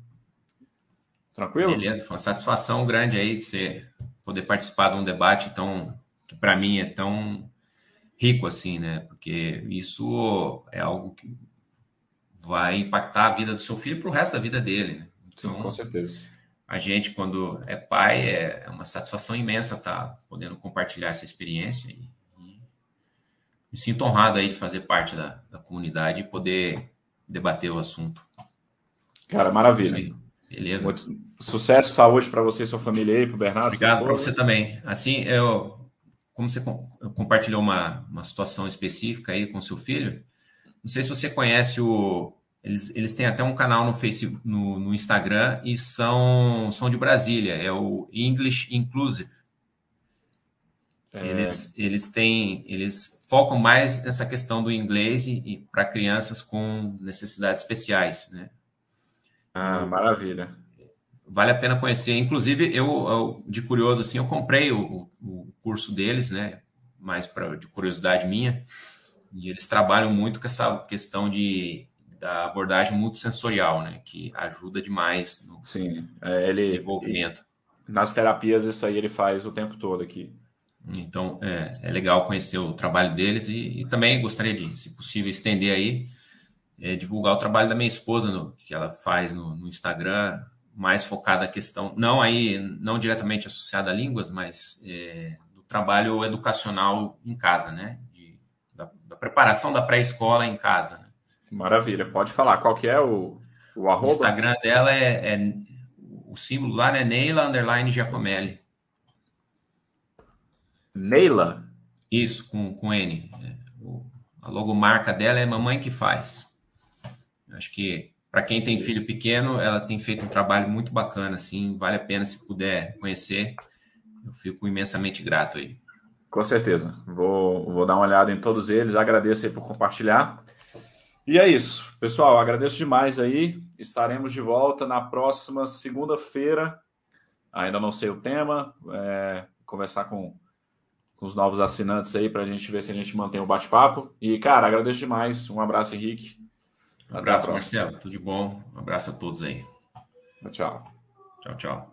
Speaker 1: Tranquilo?
Speaker 2: Beleza, foi uma satisfação grande aí de você poder participar de um debate tão que para mim é tão rico assim, né? Porque isso é algo que vai impactar a vida do seu filho para o resto da vida dele. Né?
Speaker 1: Sim,
Speaker 2: Então,
Speaker 1: com certeza.
Speaker 2: a gente, quando é pai, é uma satisfação imensa estar podendo compartilhar essa experiência. E, e me sinto honrado aí de fazer parte da, da comunidade e poder debater o assunto.
Speaker 1: Cara, maravilha.
Speaker 2: Beleza?
Speaker 1: Muito sucesso, saúde para você e sua família aí, para o Bernardo.
Speaker 2: Obrigado para você também. Assim, eu, como você com- compartilhou uma, uma situação específica aí com seu filho, não sei se você conhece o. Eles, eles têm até um canal no Facebook, no, no Instagram e são, são de Brasília, é o English Inclusive.
Speaker 1: É,
Speaker 2: Eles, eles têm, eles focam mais nessa questão do inglês e, e para crianças com necessidades especiais, né?
Speaker 1: Ah, maravilha.
Speaker 2: Vale a pena conhecer. Inclusive, eu, eu, de curioso, assim, eu comprei o, o curso deles, né? Mais pra, de curiosidade minha. E eles trabalham muito com essa questão de, da abordagem multissensorial, né? Que ajuda demais no
Speaker 1: Sim, é, ele,
Speaker 2: desenvolvimento.
Speaker 1: Nas terapias, isso aí ele faz o tempo todo aqui.
Speaker 2: Então, é, é legal conhecer o trabalho deles e, e, também gostaria de, se possível, estender aí, é, divulgar o trabalho da minha esposa, no, que ela faz no, no, Instagram, mais focada na questão, não aí, não diretamente associada a línguas, mas é, do trabalho educacional em casa, né? De, da, da, preparação da pré-escola em casa. Né?
Speaker 1: Maravilha, pode falar. Qual que é o, o arroba? O
Speaker 2: Instagram dela é, é o símbolo lá, né? Neila Underline Giacomelli.
Speaker 1: Neila?
Speaker 2: Isso, com, com N. É, a logomarca dela é Mamãe que Faz. Acho que para quem tem filho pequeno, ela tem feito um trabalho muito bacana, assim, vale a pena se puder conhecer. Eu fico imensamente grato aí.
Speaker 1: Com certeza. Vou, vou dar uma olhada em todos eles. Agradeço aí por compartilhar. E é isso, pessoal. Agradeço demais aí. Estaremos de volta na próxima segunda-feira. Ainda não sei o tema. É, conversar com com os novos assinantes aí para a gente ver se a gente mantém o bate-papo. E, cara, agradeço demais. Um abraço, Henrique.
Speaker 2: Um abraço, Marcelo. Tudo de bom. Um abraço a todos aí.
Speaker 1: Tchau.
Speaker 2: Tchau, tchau.